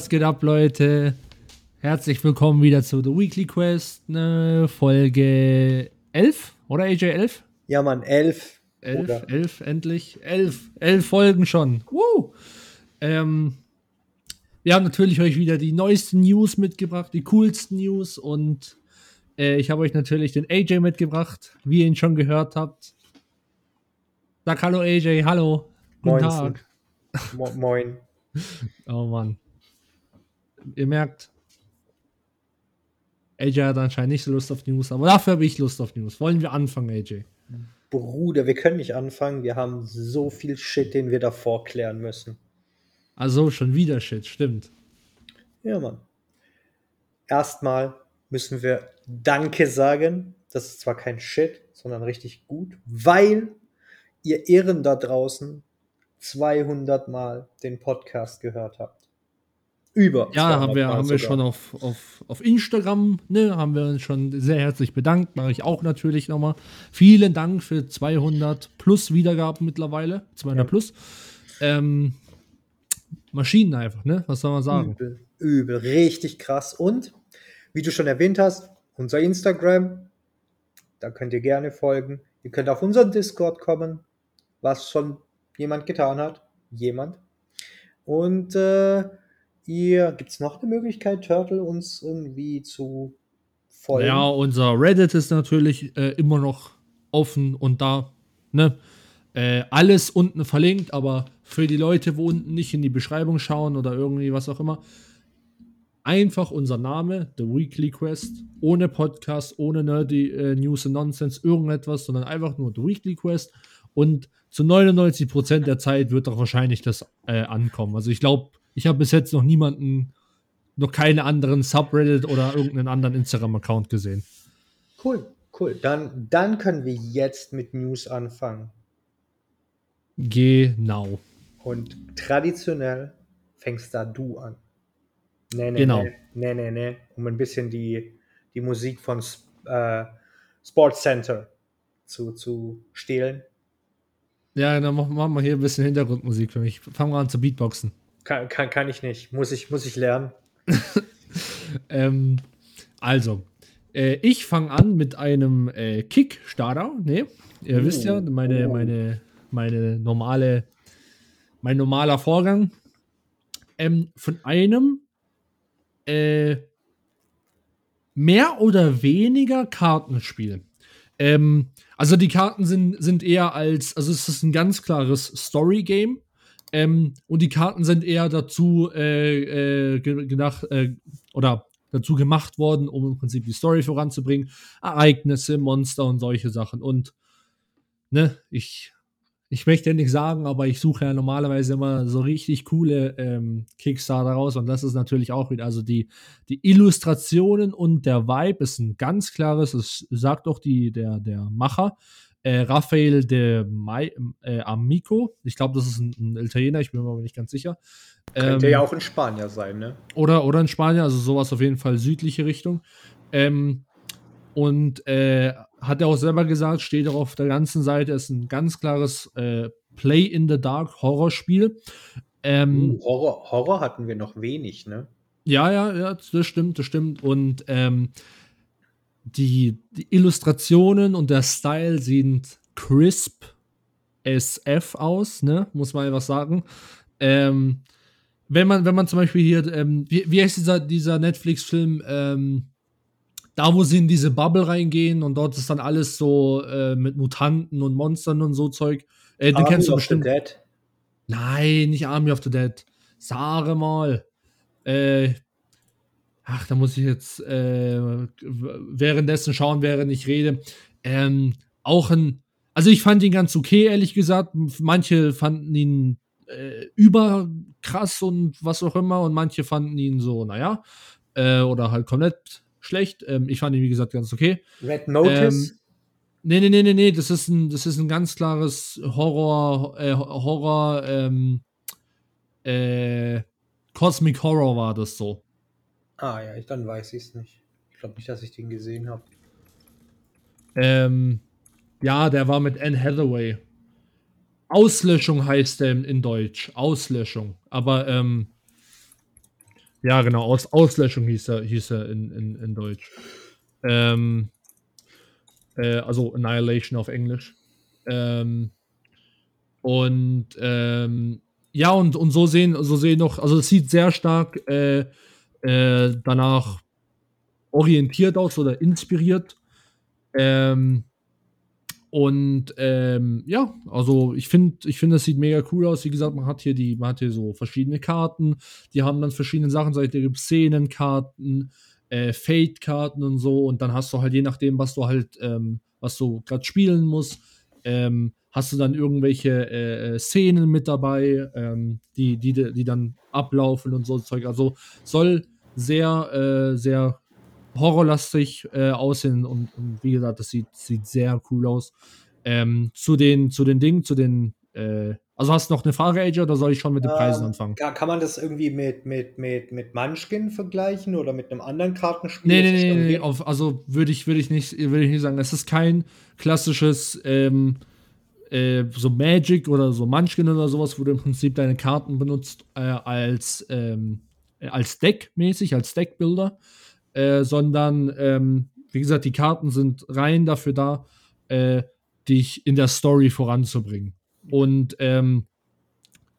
Was geht ab, Leute? Herzlich willkommen wieder zu The Weekly Quest, ne, Folge 11, oder AJ 11? Ja, Mann, 11. 11, 11, endlich. 11, 11 Folgen schon. Woo! Ähm, wir haben natürlich euch wieder die neuesten News mitgebracht, die coolsten News und äh, ich habe euch natürlich den AJ mitgebracht, wie ihr ihn schon gehört habt. Sag hallo AJ, hallo. Guten Tag. Mo moin. Oh Mann ihr merkt, AJ hat anscheinend nicht so Lust auf News, aber dafür habe ich Lust auf News. Wollen wir anfangen, AJ? Bruder, wir können nicht anfangen. Wir haben so viel Shit, den wir davor klären müssen. Also schon wieder Shit, stimmt. Ja, Mann. Erstmal müssen wir Danke sagen. Das ist zwar kein Shit, sondern richtig gut, weil ihr Ehren da draußen 200 Mal den Podcast gehört habt. Über. Ja, haben wir, haben wir schon auf, auf, auf Instagram, ne, haben wir uns schon sehr herzlich bedankt. Mache ich auch natürlich nochmal. Vielen Dank für 200 plus Wiedergaben mittlerweile. 200 ja. plus. Ähm, Maschinen einfach, ne? Was soll man sagen? Übel, übel, richtig krass. Und, wie du schon erwähnt hast, unser Instagram, da könnt ihr gerne folgen. Ihr könnt auf unseren Discord kommen, was schon jemand getan hat. Jemand. Und äh, ihr, gibt es noch eine Möglichkeit, Turtle uns irgendwie zu folgen? Ja, unser Reddit ist natürlich äh, immer noch offen und da, ne? Äh, alles unten verlinkt, aber für die Leute, wo unten nicht in die Beschreibung schauen oder irgendwie was auch immer, einfach unser Name, The Weekly Quest, ohne Podcast, ohne Nerdy äh, News and Nonsense, irgendetwas, sondern einfach nur The Weekly Quest und zu 99% der Zeit wird doch wahrscheinlich das äh, ankommen. Also ich glaube, ich habe bis jetzt noch niemanden, noch keine anderen Subreddit oder irgendeinen anderen Instagram-Account gesehen. Cool, cool. Dann, dann können wir jetzt mit News anfangen. Genau. Und traditionell fängst da du an. Nee, nee, genau. Nee, nee, nee, Um ein bisschen die, die Musik von äh, Sports Center zu, zu stehlen. Ja, dann machen wir hier ein bisschen Hintergrundmusik für mich. Fangen wir an zu Beatboxen. Kann, kann, kann ich nicht. Muss ich, muss ich lernen. ähm, also, äh, ich fange an mit einem äh, Kickstarter. Ne? Ihr oh, wisst ja, meine, oh. meine, meine normale, mein normaler Vorgang. Ähm, von einem äh, mehr oder weniger Kartenspiel. Ähm, also die Karten sind, sind eher als, also es ist ein ganz klares Story-Game. Ähm, und die Karten sind eher dazu äh, äh, gedacht äh, oder dazu gemacht worden, um im Prinzip die Story voranzubringen. Ereignisse, Monster und solche Sachen. Und ne, ich, ich möchte ja nicht sagen, aber ich suche ja normalerweise immer so richtig coole ähm, Kickstarter raus. Und das ist natürlich auch wieder, also die, die Illustrationen und der Vibe ist ein ganz klares, das sagt auch die, der, der Macher äh, Rafael de Mai, äh, Amico. Ich glaube, das ist ein, ein, Italiener, ich bin mir aber nicht ganz sicher. Könnte ähm, ja auch ein Spanier sein, ne? Oder, oder ein Spanier, also sowas auf jeden Fall südliche Richtung. Ähm, und äh, hat er auch selber gesagt, steht auch auf der ganzen Seite, ist ein ganz klares äh, Play in the Dark Horrorspiel. Ähm, uh, Horror, Horror hatten wir noch wenig, ne? Ja, ja, ja, das stimmt, das stimmt. Und ähm, die, die Illustrationen und der Style sind crisp SF aus, ne? Muss man einfach sagen. Ähm, wenn man, wenn man zum Beispiel hier, ähm, wie, wie heißt dieser, dieser Netflix-Film, ähm, da wo sie in diese Bubble reingehen und dort ist dann alles so äh, mit Mutanten und Monstern und so Zeug. Äh, den kennst du bestimmt. Dead. Nein, nicht Army of the Dead. Sage mal. Äh, ach, da muss ich jetzt äh, währenddessen schauen, während ich rede. Ähm, auch ein, also ich fand ihn ganz okay, ehrlich gesagt. Manche fanden ihn äh, überkrass und was auch immer und manche fanden ihn so, naja, äh, oder halt komplett schlecht. Ähm, ich fand ihn, wie gesagt, ganz okay. Red Notice? Ähm, nee, nee, nee, nee, nee, das ist ein, das ist ein ganz klares Horror, äh, Horror, ähm, äh, Cosmic Horror war das so. Ah ja, ich, dann weiß ich es nicht. Ich glaube nicht, dass ich den gesehen habe. Ähm, ja, der war mit Anne Hathaway. Auslöschung heißt der in, Deutsch. Auslöschung. Aber, ähm, ja, genau, Aus, Auslöschung hieß er, hieß er in, in, in Deutsch. Ähm, äh, also Annihilation auf Englisch. Ähm, und ähm, ja, und, und so sehen, so sehen noch, also es sieht sehr stark äh, äh, danach orientiert aus oder inspiriert. Ähm, und ähm, ja, also ich finde, ich finde, das sieht mega cool aus. Wie gesagt, man hat hier die, man hat hier so verschiedene Karten, die haben dann verschiedene Sachen, seit gibt Szenenkarten, äh, Fate-Karten und so. Und dann hast du halt je nachdem, was du halt, ähm, was du gerade spielen musst, ähm, hast du dann irgendwelche äh, Szenen mit dabei, ähm, die, die, die dann ablaufen und so Zeug. Also soll sehr, äh, sehr horrorlastig äh, aussehen und, und, wie gesagt, das sieht, sieht sehr cool aus. Ähm, zu, den, zu den Dingen, zu den, äh, also hast du noch eine Frage, AJ, oder soll ich schon mit den Preisen Ähm, anfangen? Kann, kann man das irgendwie mit, mit, mit, mit Munchkin vergleichen oder mit einem anderen Kartenspiel? Nee, nee, nee, nee, auf, also würde ich, würde ich nicht, würde ich nicht sagen. Es ist kein klassisches ähm, äh, so Magic oder so Munchkin oder sowas, wo du im Prinzip deine Karten benutzt äh, als, ähm, äh, als Deck mäßig, als Deckbuilder, äh, sondern ähm, wie gesagt, die Karten sind rein dafür da, äh, dich in der Story voranzubringen. Und ähm,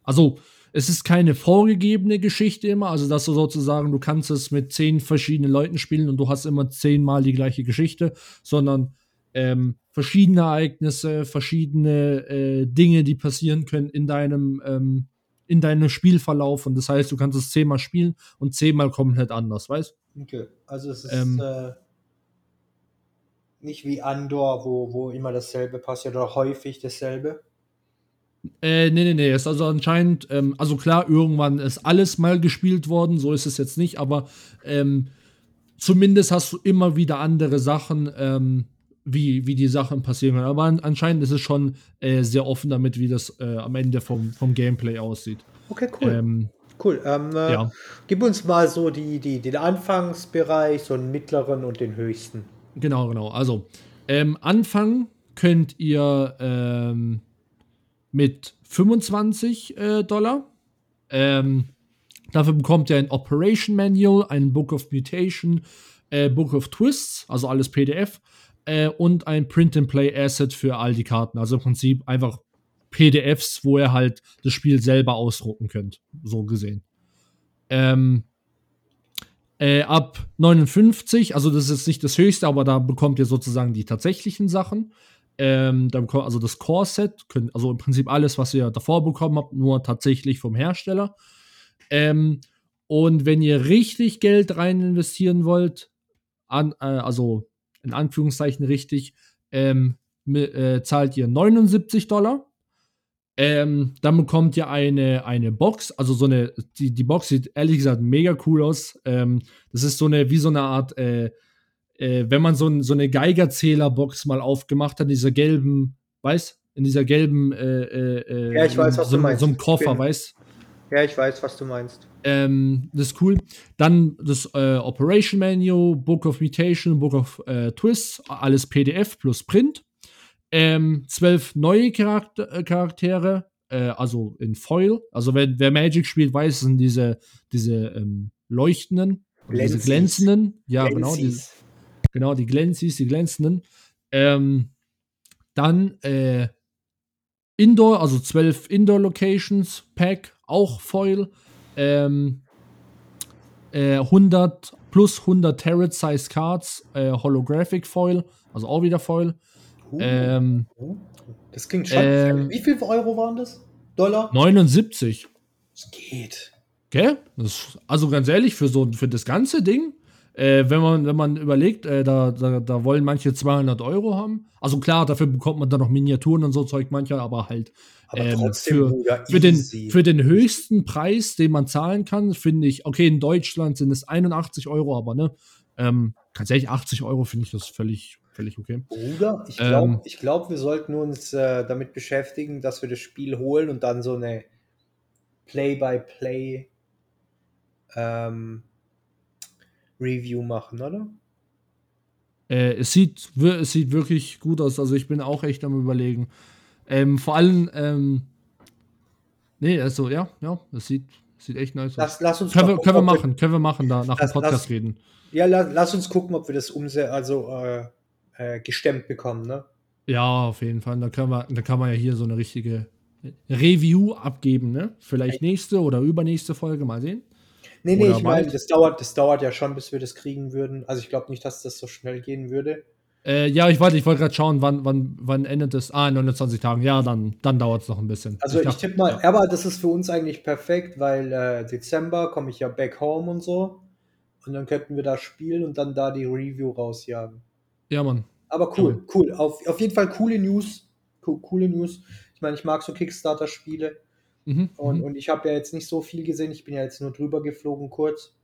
also es ist keine vorgegebene Geschichte immer, also dass du sozusagen, du kannst es mit zehn verschiedenen Leuten spielen und du hast immer zehnmal die gleiche Geschichte, sondern ähm, verschiedene Ereignisse, verschiedene äh, Dinge, die passieren können in deinem, ähm, in deinem Spielverlauf. Und das heißt, du kannst es zehnmal spielen und zehnmal komplett anders, weißt Okay, also es ist Ähm. äh, nicht wie Andor, wo, wo immer dasselbe passiert oder häufig dasselbe. Äh, nee, nee, nee, ist also anscheinend, ähm, also klar, irgendwann ist alles mal gespielt worden, so ist es jetzt nicht, aber ähm, zumindest hast du immer wieder andere Sachen, ähm, wie, wie die Sachen passieren können. Aber an, anscheinend ist es schon äh, sehr offen damit, wie das äh, am Ende vom, vom Gameplay aussieht. Okay, cool. Ähm, cool. Ähm, äh, ja. Gib uns mal so die, die, den Anfangsbereich, so einen mittleren und den höchsten. Genau, genau. Also, ähm, anfangen könnt ihr ähm, mit 25 äh, Dollar. Ähm, dafür bekommt ihr ein Operation Manual, ein Book of Mutation, äh, Book of Twists, also alles PDF, äh, und ein Print-and-Play-Asset für all die Karten. Also im Prinzip einfach PDFs, wo ihr halt das Spiel selber ausdrucken könnt, so gesehen. Ähm, äh, ab 59, also das ist nicht das höchste, aber da bekommt ihr sozusagen die tatsächlichen Sachen. Ähm, da bekommt also das Core-Set, also im Prinzip alles, was ihr davor bekommen habt, nur tatsächlich vom Hersteller. Ähm, und wenn ihr richtig Geld rein investieren wollt, an, äh, also in Anführungszeichen richtig, ähm, äh, zahlt ihr 79 Dollar. Ähm, dann bekommt ihr eine, eine Box, also so eine, die, die Box sieht ehrlich gesagt mega cool aus. Ähm, das ist so eine, wie so eine Art, äh, äh, wenn man so, ein, so eine Geigerzähler-Box mal aufgemacht hat, in dieser gelben, weiß, in dieser gelben, äh, äh, äh, Ja, ich weiß, was so, du meinst. so einem Koffer, bin- weiß. Ja, ich weiß, was du meinst. Ähm, das ist cool. Dann das äh, Operation Menu, Book of Mutation, Book of äh, Twists, alles PDF plus Print. Ähm, zwölf neue Charakter äh, Charaktere, äh, also in Foil. Also wer, wer Magic spielt, weiß, es sind diese, diese ähm, leuchtenden, diese Glänzis. glänzenden. Ja, genau, die, Glänzis. genau, die Glänzis, die glänzenden. Ähm, dann äh, Indoor, also zwölf Indoor-Locations, Pack, auch Foil. Ähm, äh, 100 plus 100 Tarot-Size Cards, äh, Holographic Foil, also auch wieder Foil. Uh, Ähm, uh, das klingt schon. ähm, Wie viel Euro waren das? Dollar? 79. Es geht. Gell? Das, also ganz ehrlich, für so für das ganze Ding Äh, wenn, man, wenn man überlegt, äh, da, da, da wollen manche 200 Euro haben. Also klar, dafür bekommt man dann noch Miniaturen und so Zeug mancher, aber halt Aber ähm, für, für, den, für den höchsten Preis, den man zahlen kann, finde ich, okay, in Deutschland sind es 81 Euro, aber ne, ähm, tatsächlich 80 Euro finde ich das völlig, völlig okay. Bruder, ich Ähm. glaube, ich glaub, wir sollten uns äh, damit beschäftigen, dass wir das Spiel holen und dann so eine Play-by-Play ähm, Review machen, oder? Äh, es, sieht, es sieht wirklich gut aus. Also ich bin auch echt am überlegen. Ähm, vor allem, ähm, nee, also ja, ja, das sieht, sieht echt nice aus. Lass, lass uns Können wir, können wir machen, können wir machen, da nach dem Lass- Podcast lass- reden. Ja, la, lass uns gucken, ob wir das umse also äh, äh, gestemmt bekommen, ne? Ja, auf jeden Fall. Da kann man, da kann man ja hier so eine richtige Review abgeben, ne? Vielleicht nächste oder übernächste Folge, mal sehen. Nee, nee, Oder ich meine, das dauert, das dauert ja schon, bis wir das kriegen würden. Also ich glaube nicht, dass das so schnell gehen würde. Äh, ja, ich wollte ich wollte gerade schauen, wann, wann, wann endet es? Ah, in 29 Tagen. Ja, dann, dann dauert es noch ein bisschen. Also ich, dachte- tippe mal, ja. aber das ist für uns eigentlich perfekt, weil äh, Dezember komme ich ja back home und so. Und dann könnten wir da spielen und dann da die Review rausjagen. Ja, Mann. Aber cool, cool. Auf, auf jeden Fall coole News. Co coole News. Ich meine, ich mag so Kickstarter-Spiele. Mhm. Und, mhm. und ich habe ja jetzt nicht so viel gesehen. Ich bin ja jetzt nur drüber geflogen kurz.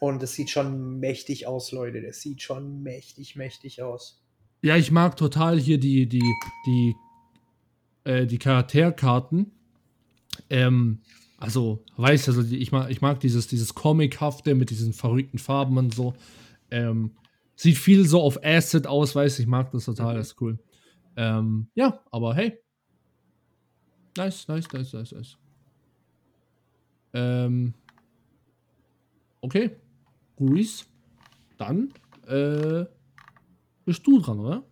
Und es sieht schon mächtig aus, Leute. Das sieht schon mächtig, mächtig aus. Ja, ich mag total hier die, die, die, äh, die Charakterkarten. Ähm, also, weißt du, also ich mag, ich mag dieses, dieses Comichafte mit diesen verrückten Farben und so. Ähm, sieht viel so auf Acid aus, weiß ich mag das total, Mhm. das ist cool. Ähm, ja, aber hey. Nice, nice, nice, nice, nice. Ähm, okay. Ruiz. Dann, äh, bist du dran, oder?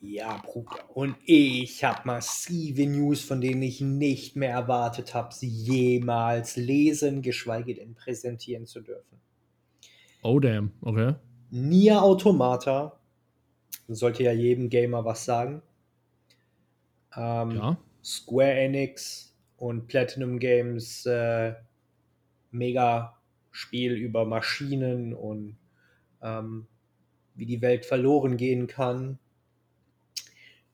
Ja, Bruder. Und ich habe massive News, von denen ich nicht mehr erwartet habe, sie jemals lesen, geschweige denn präsentieren zu dürfen. Oh, damn. Okay. Nier Automata sollte ja jedem Gamer was sagen. Ähm, Ja. Square Enix und Platinum Games äh, mega Spiel über Maschinen und ähm, wie die Welt verloren gehen kann.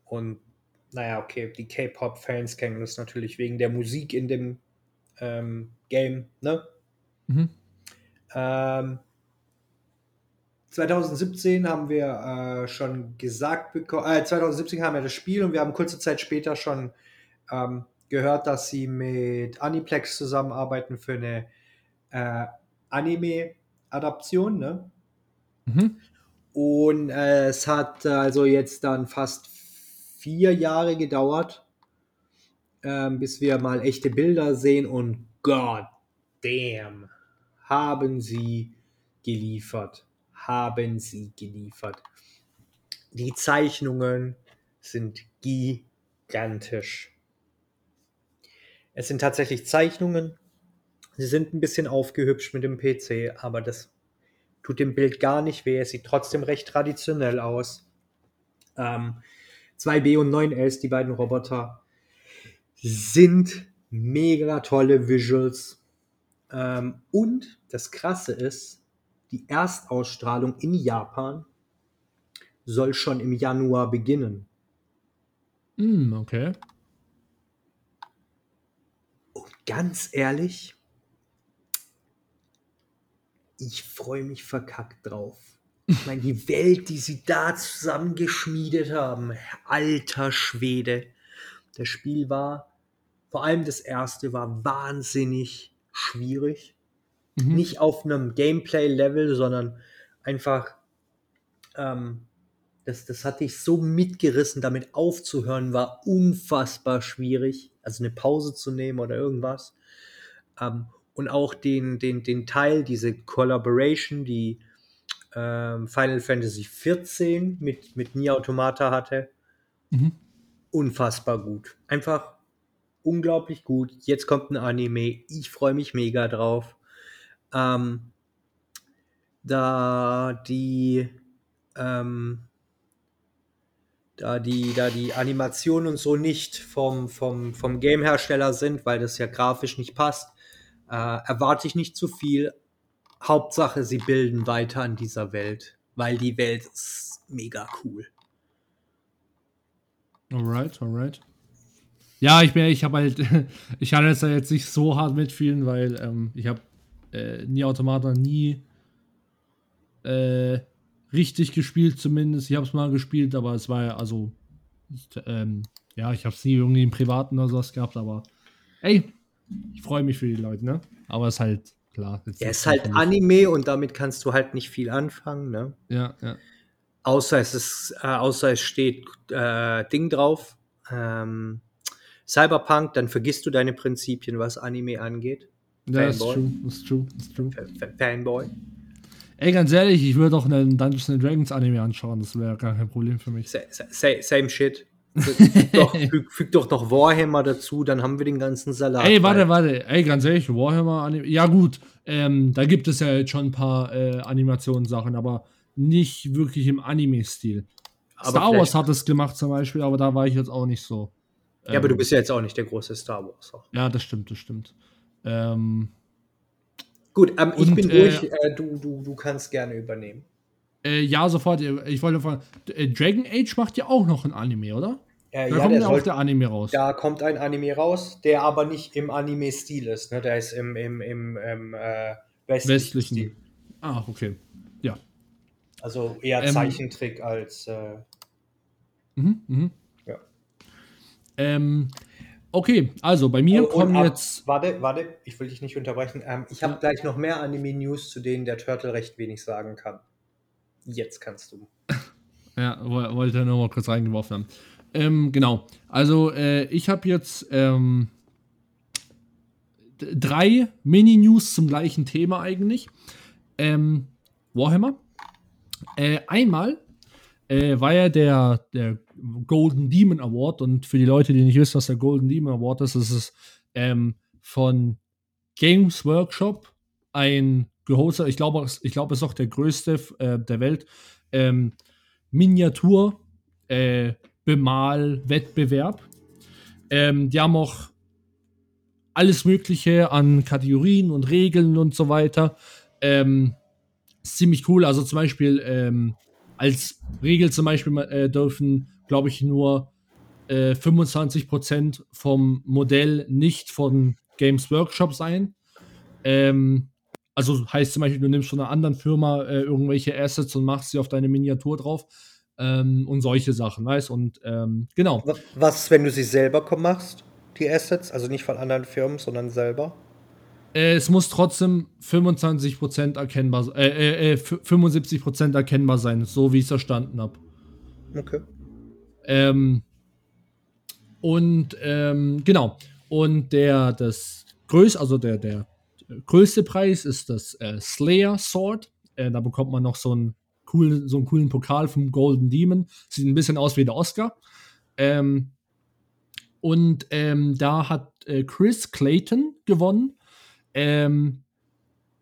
Und naja, okay, die K-Pop-Fans kennen das natürlich wegen der Musik in dem ähm, Game, ne? Mhm. Ähm, 2017 haben wir äh, schon gesagt bekommen, äh, 2017 haben wir das Spiel und wir haben kurze Zeit später schon ähm, gehört, dass sie mit Aniplex zusammenarbeiten für eine äh, Anime-Adaption, ne? Mhm. Und äh, es hat also jetzt dann fast vier Jahre gedauert, ähm, bis wir mal echte Bilder sehen und God damn, haben sie geliefert. Haben sie geliefert. Die Zeichnungen sind gigantisch. Es sind tatsächlich Zeichnungen. Sie sind ein bisschen aufgehübscht mit dem PC, aber das tut dem Bild gar nicht weh. Es sieht trotzdem recht traditionell aus. Ähm, 2B und 9S, die beiden Roboter, sind mega tolle Visuals. Ähm, und das Krasse ist, die Erstausstrahlung in Japan soll schon im Januar beginnen. Mm, okay. Ganz ehrlich, ich freue mich verkackt drauf. Ich meine, die Welt, die sie da zusammengeschmiedet haben, alter Schwede. Das Spiel war, vor allem das erste, war wahnsinnig schwierig. Mhm. Nicht auf einem Gameplay-Level, sondern einfach, ähm, das, das hat dich so mitgerissen, damit aufzuhören, war unfassbar schwierig. Also eine Pause zu nehmen oder irgendwas. Ähm, und auch den, den, den Teil, diese Collaboration, die ähm, Final Fantasy XIV mit, mit Nier Automata hatte, Mhm. unfassbar gut. Einfach unglaublich gut. Jetzt kommt ein Anime. Ich freue mich mega drauf. Ähm, da die ähm, da die, da die Animationen und so nicht vom, vom, vom Game-Hersteller sind, weil das ja grafisch nicht passt, äh, erwarte ich nicht zu viel. Hauptsache, sie bilden weiter an dieser Welt, weil die Welt ist mega cool. Alright, alright. Ja, ich bin, ich habe halt, ich hatte jetzt jetzt nicht so hart mitfühlen, weil ähm, ich habe äh, nie Automata nie äh, richtig gespielt, zumindest. Ich habe es mal gespielt, aber es war ja, also, ähm, ja, ich habe es nie irgendwie im Privaten oder sowas gehabt, aber ey, ich freue mich für die Leute, ne? Aber es ist halt klar. Ja, es ist halt Anime und damit kannst du halt nicht viel anfangen, ne? Ja, ja. Außer es ist, äh, außer es steht äh, Ding drauf. Ähm, Cyberpunk, dann vergisst du deine Prinzipien, was Anime angeht. Ja, ist true, ist true, ist true. Fanboy. Ey, ganz ehrlich, ich würde auch einen Dungeons and Dragons Anime anschauen, das wäre gar kein Problem für mich. Same, same shit. füg, doch, füg, füg, doch noch Warhammer dazu, dann haben wir den ganzen Salat. Ey, warte, warte. Ey, ganz ehrlich, Warhammer Anime. Ja, gut, ähm, da gibt es ja jetzt schon ein paar äh, Animationssachen, aber nicht wirklich im Anime-Stil. Star Wars hat es gemacht zum Beispiel, aber da war ich jetzt auch nicht so. Ja, ähm, aber du ähm, bist ja jetzt auch nicht der große Star Wars. Auch. Ja, das stimmt, das stimmt. Ähm, Gut, ähm, ich bin äh, ruhig, äh, du, du, du kannst gerne übernehmen. Äh, ja, sofort. Ich wollte fragen, äh, Dragon Age macht ja auch noch ein Anime, oder? Äh, da ja, kommt ja auch der Anime raus. Da kommt ein Anime raus, der aber nicht im Anime-Stil ist. Ne? Der ist im, im, im, im äh, westlichen, westlichen Stil. Ah, okay. Ja. Also eher ähm, Zeichentrick als. Äh, mhm, mhm. Ja. Ähm, Okay, also bei mir und, kommen ab, jetzt. Warte, warte, ich will dich nicht unterbrechen. Ähm, ich habe ja. gleich noch mehr Anime-News, zu denen der Turtle recht wenig sagen kann. Jetzt kannst du. ja, wollte er nur mal kurz reingeworfen haben. Ähm, genau. Also, äh, ich habe jetzt ähm, drei Mini-News zum gleichen Thema eigentlich. Ähm, Warhammer. Äh, einmal äh, war ja der, der Golden Demon Award. Und für die Leute, die nicht wissen, was der Golden Demon Award ist, ist es ähm, von Games Workshop ein gehostet, ich glaube, ich glaube, es ist auch der größte äh, der Welt, ähm, Miniatur äh. Ähm, die haben auch alles Mögliche an Kategorien und Regeln und so weiter. Ähm, ziemlich cool. Also zum Beispiel ähm, als Regel zum Beispiel äh, dürfen, glaube ich, nur äh, 25% vom Modell nicht von Games Workshop sein. Ähm, also heißt zum Beispiel, du nimmst von einer anderen Firma äh, irgendwelche Assets und machst sie auf deine Miniatur drauf. Ähm, und solche Sachen, weißt Und ähm, genau. Was, wenn du sie selber machst, die Assets? Also nicht von anderen Firmen, sondern selber? Äh, es muss trotzdem 25% erkennbar äh, äh, äh 75% erkennbar sein, so wie ich es verstanden habe. Okay. Ähm, und ähm, genau. Und der das größte, also der, der größte Preis ist das äh, Slayer Sword. Äh, da bekommt man noch so einen coolen, so einen coolen Pokal vom Golden Demon. Sieht ein bisschen aus wie der Oscar. Ähm, und ähm, da hat äh, Chris Clayton gewonnen ähm,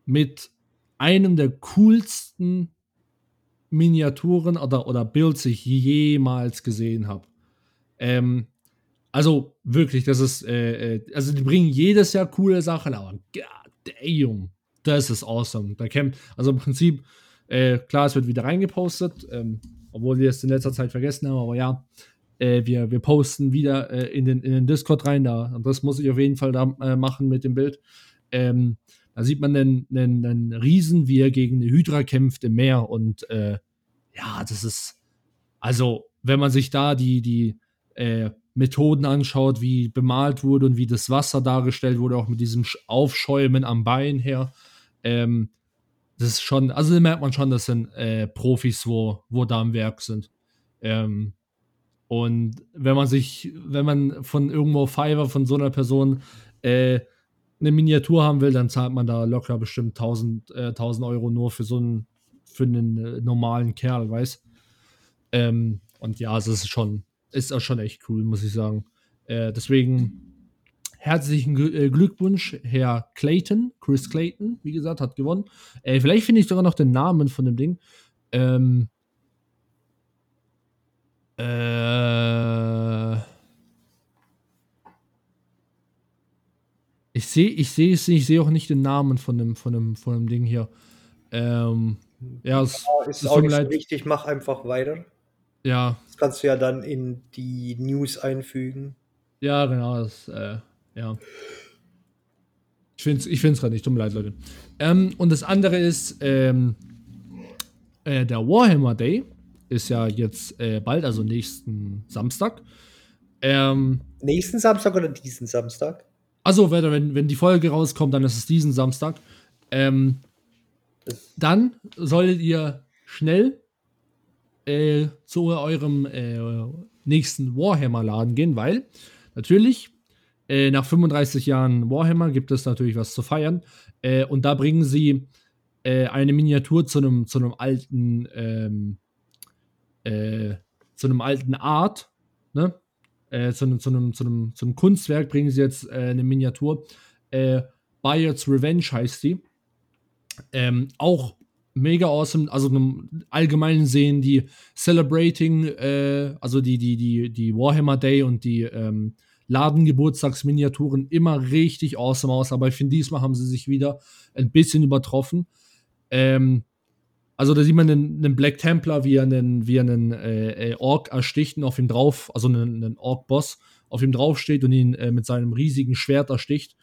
mit einem der coolsten Miniaturen oder, oder Builds ich jemals gesehen habe. Ähm, also wirklich, das ist, äh, äh, also die bringen jedes Jahr coole Sachen, aber damn, das ist awesome. Da camp, also im Prinzip, äh, klar, es wird wieder reingepostet, ähm, obwohl wir es in letzter Zeit vergessen haben, aber ja, äh, wir, wir posten wieder äh, in, den, in den Discord rein da. Und das muss ich auf jeden Fall da äh, machen mit dem Bild. Ähm, da sieht man einen, einen, einen, Riesen, wie er gegen eine Hydra kämpft im Meer. Und äh, ja, das ist, also, wenn man sich da die, die äh, Methoden anschaut, wie bemalt wurde und wie das Wasser dargestellt wurde, auch mit diesem Aufschäumen am Bein her, ähm, das ist schon, also da merkt man schon, das sind äh, Profis, wo, wo da am Werk sind. Ähm, und wenn man sich, wenn man von irgendwo Fiverr von so einer Person äh, eine Miniatur haben will, dann zahlt man da locker bestimmt 1000, äh, 1000 Euro nur für so einen, für einen äh, normalen Kerl, weiß. Ähm, und ja, es ist schon, ist auch schon echt cool, muss ich sagen. Äh, deswegen herzlichen äh, Glückwunsch, Herr Clayton, Chris Clayton, wie gesagt, hat gewonnen. Äh, vielleicht finde ich sogar noch den Namen von dem Ding. Ähm, äh, Ich sehe ich sehe es ich sehe auch nicht den Namen von dem, von dem, von dem Ding hier. Ähm, ja, es, Ja, ist es auch nicht so wichtig, mach einfach weiter. Ja, Das kannst du ja dann in die News einfügen. ja, genau. Das, äh, ja. Ich finde es ich find's gerade nicht. Tut mir leid, Leute. Ähm, und das andere ist, ähm, äh, der Warhammer Day ist ja jetzt äh, bald, also nächsten Samstag. Ähm, Nächsten Samstag oder diesen Samstag? Also, wenn, wenn, die Folge rauskommt, dann ist es diesen Samstag. Ähm, dann solltet ihr schnell äh, zu eurem äh, nächsten Warhammer-Laden gehen, weil natürlich äh, nach 35 Jahren Warhammer gibt es natürlich was zu feiern. Äh, und da bringen sie äh, eine Miniatur zu einem zu alten ähm, äh, zu alten Art, ne? Äh, zu, zu, einem, zu, einem, zu einem Kunstwerk bringen sie jetzt äh, eine Miniatur. Äh, Bayard's Revenge heißt die. Ähm, auch mega awesome. Also im Allgemeinen sehen die Celebrating, äh, also die, die, die, die Warhammer Day und die ähm, Ladengeburtstagsminiaturen immer richtig awesome aus. Aber ich finde, diesmal haben sie sich wieder ein bisschen übertroffen. Ähm, also da sieht man einen, einen Black Templar, wie er einen, wie er einen äh, äh, Ork ersticht und auf ihm drauf, also einen, einen Ork-Boss, auf ihm drauf steht und ihn äh, mit seinem riesigen Schwert ersticht.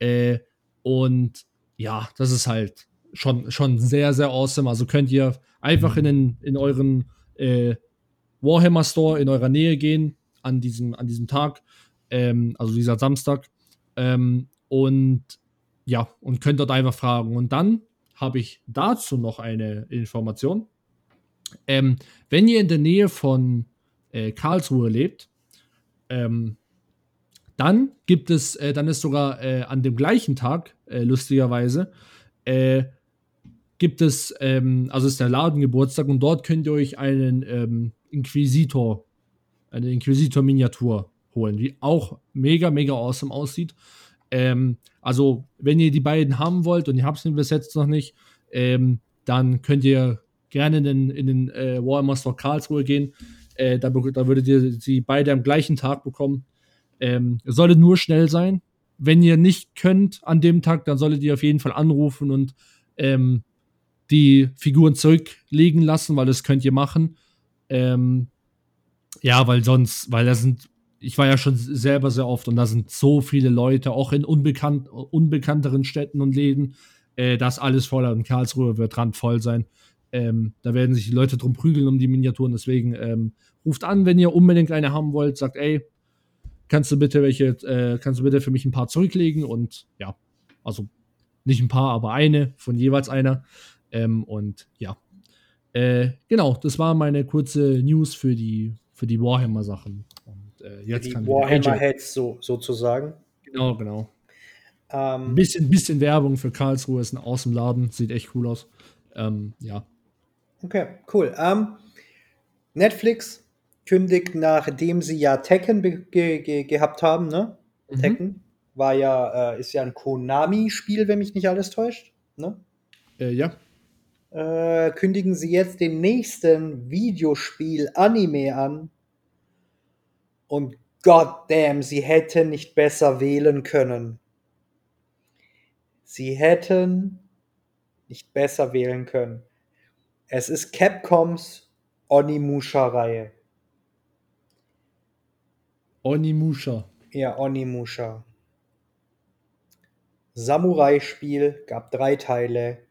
Äh, und ja, das ist halt schon, schon sehr, sehr awesome. Also könnt ihr einfach in, den, in euren äh, Warhammer Store in eurer Nähe gehen an diesem, an diesem Tag, ähm, also dieser Samstag. Ähm, und ja, und könnt dort einfach fragen. Und dann habe ich dazu noch eine Information. Ähm, wenn ihr in der Nähe von äh, Karlsruhe lebt, ähm, dann gibt es, äh, dann ist sogar äh, an dem gleichen Tag, äh, lustigerweise, äh, gibt es, ähm, also ist der Ladengeburtstag und dort könnt ihr euch einen ähm, Inquisitor, eine Inquisitor-Miniatur holen, die auch mega, mega awesome aussieht. Ähm, also, wenn ihr die beiden haben wollt und ihr habt es bis jetzt noch nicht, ähm, dann könnt ihr gerne in den, in den äh, Warhammer Store Karlsruhe gehen. Äh, da, da würdet ihr sie beide am gleichen Tag bekommen. Ähm, sollte nur schnell sein. Wenn ihr nicht könnt an dem Tag, dann solltet ihr auf jeden Fall anrufen und ähm, die Figuren zurücklegen lassen, weil das könnt ihr machen. Ähm, ja, weil sonst, weil da sind, ich war ja schon selber sehr oft und da sind so viele Leute, auch in unbekannt, unbekannteren Städten und Läden, äh, das alles voller und Karlsruhe wird randvoll sein. Ähm, da werden sich die Leute drum prügeln um die Miniaturen, deswegen ähm, ruft an, wenn ihr unbedingt eine haben wollt, sagt, ey, kannst du bitte welche, äh, kannst du bitte für mich ein paar zurücklegen und ja, also nicht ein paar, aber eine von jeweils einer. Ähm, und ja, äh, genau, das war meine kurze News für die, für die Warhammer-Sachen. Und äh, jetzt die kann Warhammer Heads so, sozusagen. Genau, genau. Ein Ähm, bisschen, bisschen Werbung für Karlsruhe ist ein awesome Laden, sieht echt cool aus. Ähm, ja. okay, cool. Ähm, Netflix kündigt, nachdem sie ja Tekken ge ge gehabt haben, ne? Mhm. Tekken war ja, äh, ist ja ein Konami-Spiel, wenn mich nicht alles täuscht. Ne? Äh, ja. Äh, kündigen sie jetzt den nächsten Videospiel-Anime an. Und goddamn, sie hätten nicht besser wählen können. Sie hätten nicht besser wählen können. Es ist Capcoms Onimusha-Reihe. Onimusha. Ja, Onimusha. Samurai-Spiel, gab drei Teile.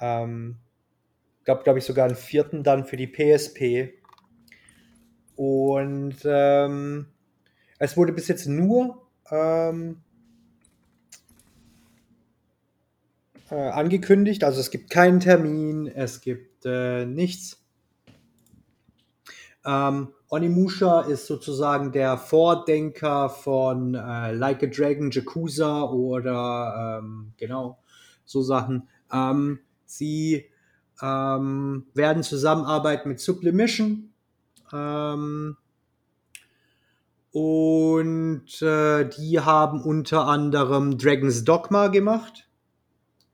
Ähm, gab, glaube ich, sogar einen vierten dann für die PSP. Und ähm, es wurde bis jetzt nur ähm, äh, angekündigt. Also es gibt keinen Termin, es gibt äh, nichts. Ähm, Onimusha ist sozusagen der Vordenker von äh, Like a Dragon, Yakuza oder ähm, genau so Sachen. Ähm, sie ähm, werden zusammenarbeiten mit Sublimission. Ähm, und äh, die haben unter anderem Dragon's Dogma gemacht.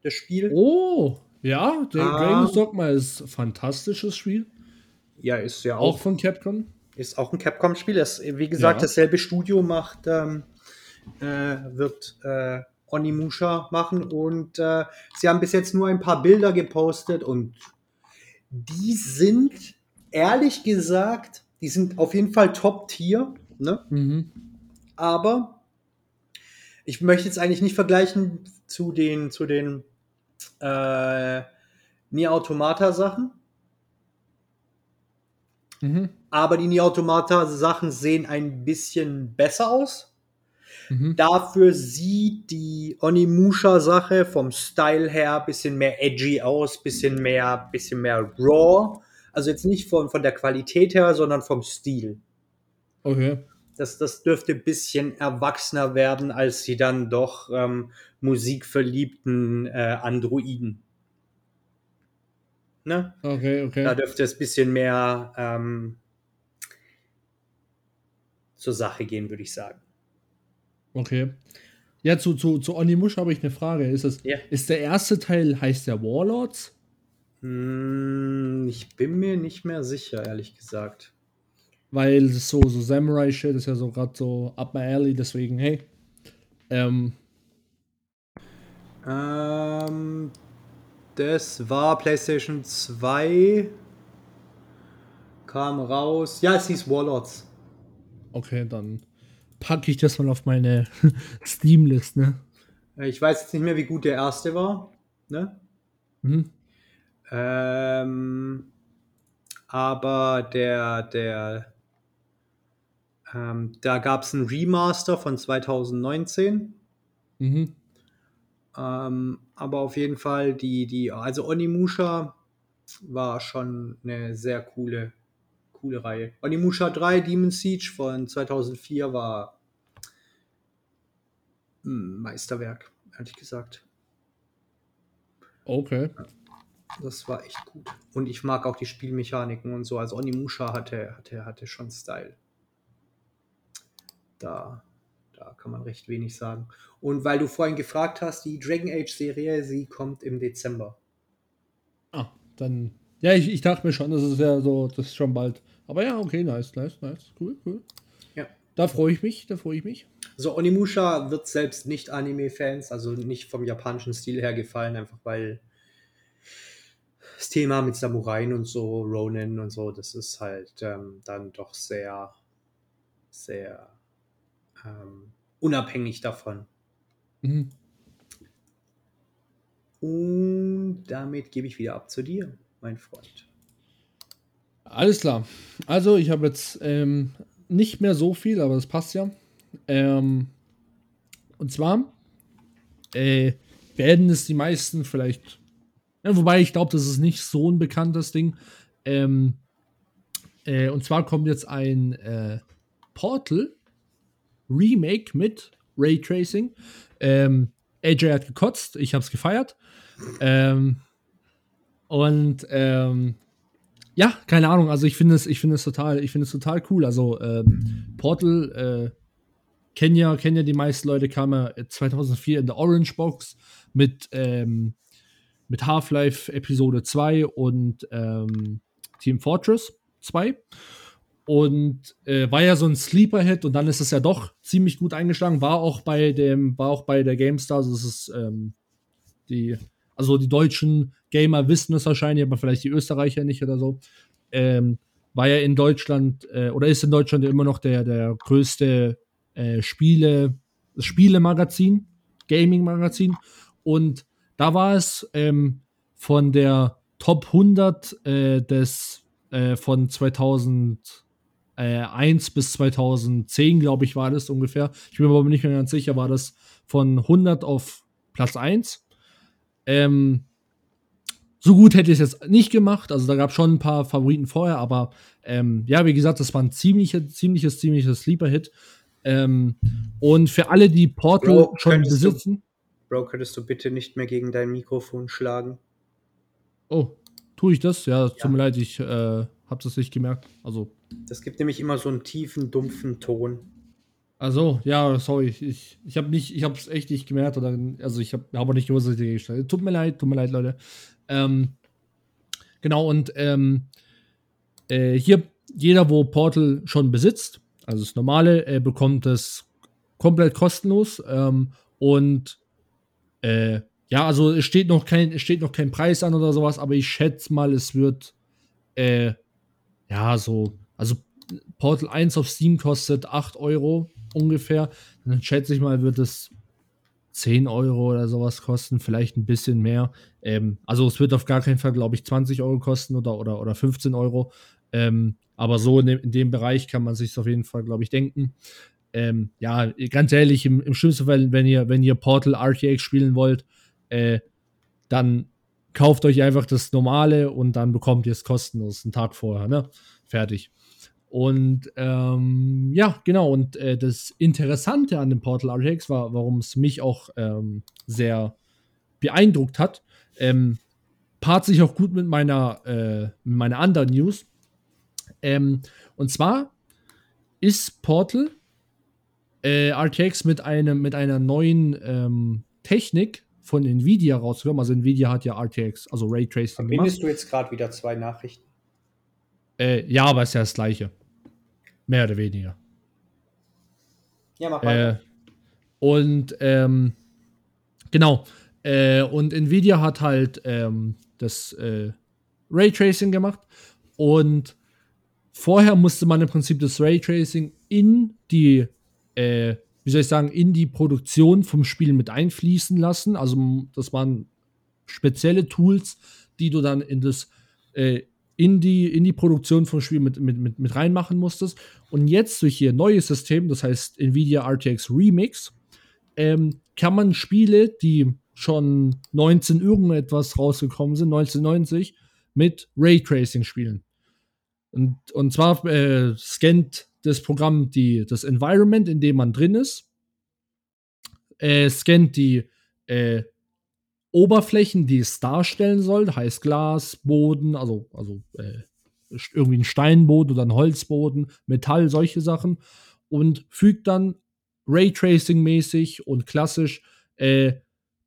Das Spiel. Oh, ja, Ah. Dragon's Dogma ist ein fantastisches Spiel. Ja, ist ja Auch von Capcom. Ist auch ein Capcom-Spiel. Wie gesagt, Ja. dasselbe Studio macht, ähm, äh, wird äh, Onimusha machen und äh, sie haben bis jetzt nur ein paar Bilder gepostet und die sind ehrlich gesagt, die sind auf jeden Fall Top-Tier, ne? Mhm. aber ich möchte jetzt eigentlich nicht vergleichen zu den zu den äh, Nier Automata Sachen, Mhm. aber die Nier Automata Sachen sehen ein bisschen besser aus. Mhm. Dafür sieht die Onimusha-Sache vom Style her ein bisschen mehr edgy aus, bisschen mehr, bisschen mehr raw. Also jetzt nicht von, von der Qualität her, sondern vom Stil. Okay. Das, das dürfte ein bisschen erwachsener werden, als die dann doch ähm, musikverliebten äh, Androiden. Ne? Okay, Da okay. dürfte es ein bisschen mehr ähm, zur Sache gehen, würde ich sagen. Okay. Ja, zu, zu, zu Onimush habe ich eine Frage. Ist, es, Ja. ist der erste Teil, heißt der Warlords? Hm, ich bin mir nicht mehr sicher, ehrlich gesagt. Weil so, so Samurai-Shit ist ja so gerade so up my alley, deswegen, hey. Ähm, Ähm, das war PlayStation 2. Kam raus. Ja, es hieß Warlords. okay, dann packe ich das mal auf meine Steam-List, ne? Äh, Ich weiß jetzt nicht mehr, wie gut der erste war. Ne? Mhm. Ähm, aber der, der, ähm, da gab es ein Remaster von 2019. Mhm. Ähm, aber auf jeden Fall die, die, also Onimusha war schon eine sehr coole, coole Reihe. Onimusha 3 Demon Siege von 2004 war ein Meisterwerk, ehrlich gesagt. Okay. Das war echt gut. Und ich mag auch die Spielmechaniken und so. Also Onimusha hatte, hatte, hatte schon Style. Da, da kann man recht wenig sagen. Und weil du vorhin gefragt hast, die Dragon Age Serie, sie kommt im Dezember. Ah, dann. Ja, ich, ich dachte mir schon, das ist ja so, das ist schon bald. Aber ja, okay, nice, nice, nice. Cool, cool. Ja. Da freue ich mich, da freue ich mich. So, Onimusha wird selbst nicht Anime-Fans, also nicht vom japanischen Stil her gefallen, einfach weil das Thema mit Samuraien und so, Ronin und so, das ist halt ähm, dann doch sehr, sehr ähm, unabhängig davon. Mhm. Und damit gebe ich wieder ab zu dir, mein Freund. Alles klar. Also, ich habe jetzt ähm, nicht mehr so viel, aber das passt ja. Ähm, und zwar äh, werden es die meisten vielleicht. Ja, wobei ich glaube, das ist nicht so ein bekanntes Ding. Ähm, äh, und zwar kommt jetzt ein äh, Portal Remake mit Raytracing. Ähm, AJ hat gekotzt, ich habe es gefeiert. Ähm, und ähm, ja, keine Ahnung. Also ich finde es, ich finde es total, ich finde es total cool. Also ähm, Portal äh, kennen ja, kennen ja die meisten Leute. Kam ja 2004 in der Orange Box mit ähm, mit Half-Life Episode 2 und ähm, Team Fortress 2 und äh, war ja so ein Sleeper-Hit und dann ist es ja doch ziemlich gut eingeschlagen. War auch bei dem, war auch bei der GameStar. Also es ist ähm, die, also die deutschen Gamer wissen es wahrscheinlich, aber vielleicht die Österreicher nicht oder so. Ähm, war ja in Deutschland äh, oder ist in Deutschland immer noch der, der größte äh, Spiele, Spielemagazin, Gaming-Magazin. Und da war es ähm, von der Top 100 äh, des äh, von 2001 bis 2010, glaube ich, war das ungefähr. Ich bin mir aber nicht mehr ganz sicher, war das von 100 auf Platz 1. Ähm, so gut hätte ich es jetzt nicht gemacht. Also da gab es schon ein paar Favoriten vorher, aber ähm, ja, wie gesagt, das war ein ziemlicher, ziemliches, ziemliches Sleeper-Hit. Ähm, und für alle, die Portal Bro, schon besitzen. Bro, könntest du bitte nicht mehr gegen dein Mikrofon schlagen? Oh, tue ich das? Ja, tut Ja. mir leid, ich äh, habe das nicht gemerkt. Also, Das gibt nämlich immer so einen tiefen, dumpfen Ton. also ja, sorry, ich, ich habe nicht, ich habe es echt nicht gemerkt oder, also ich habe hab auch nicht gewusst, dass ich die gestellt. Tut mir leid, tut mir leid, Leute. Ähm, genau und ähm, äh, hier jeder, wo Portal schon besitzt, also das normale, äh, bekommt es komplett kostenlos ähm, und Äh, ja, also es steht noch kein, steht noch kein Preis an oder sowas, aber ich schätze mal, es wird äh, ja so, also Portal 1 auf Steam kostet 8 Euro ungefähr. Dann schätze ich mal, wird es 10 Euro oder sowas kosten, vielleicht ein bisschen mehr. Ähm, also es wird auf gar keinen Fall, glaube ich, 20 Euro kosten oder, oder, oder 15 Euro. Ähm, aber so in dem, in dem, Bereich kann man sich auf jeden Fall, glaube ich, denken. Ähm, ja, ganz ehrlich, im, im schlimmsten Fall, wenn ihr, wenn ihr Portal RTX spielen wollt, äh, dann kauft euch einfach das normale und dann bekommt ihr es kostenlos einen Tag vorher, ne? Fertig. Und ähm, ja, genau. Und äh, das Interessante an dem Portal RTX war, warum es mich auch ähm, sehr beeindruckt hat, ähm, paart sich auch gut mit meiner, äh, mit meiner anderen News. Ähm, und zwar ist Portal äh, RTX mit, einem, mit einer neuen ähm, Technik von Nvidia rausgekommen. Also Nvidia hat ja RTX, also Raytracing Verbindest du jetzt gerade wieder zwei Nachrichten? Äh, ja, aber es ist ja das gleiche. Mehr oder weniger. Ja, mach mal. Äh, und ähm, genau. Äh, und Nvidia hat halt ähm, das äh, Raytracing gemacht. Und vorher musste man im Prinzip das Raytracing in die, äh, wie soll ich sagen, in die Produktion vom Spiel mit einfließen lassen. Also das waren spezielle Tools, die du dann in das äh, in die, in die Produktion vom Spiel mit, mit, mit, mit reinmachen musstest. Und jetzt durch ihr neues System, das heißt Nvidia RTX Remix, ähm, kann man Spiele, die schon 19 irgendetwas rausgekommen sind, 1990, mit Raytracing spielen. Und, und zwar äh, scannt das Programm die, das Environment, in dem man drin ist, äh, scannt die äh, Oberflächen, die es darstellen soll, heißt Glas, Boden, also, also äh, irgendwie ein Steinboden oder ein Holzboden, Metall, solche Sachen und fügt dann Raytracing-mäßig und klassisch äh,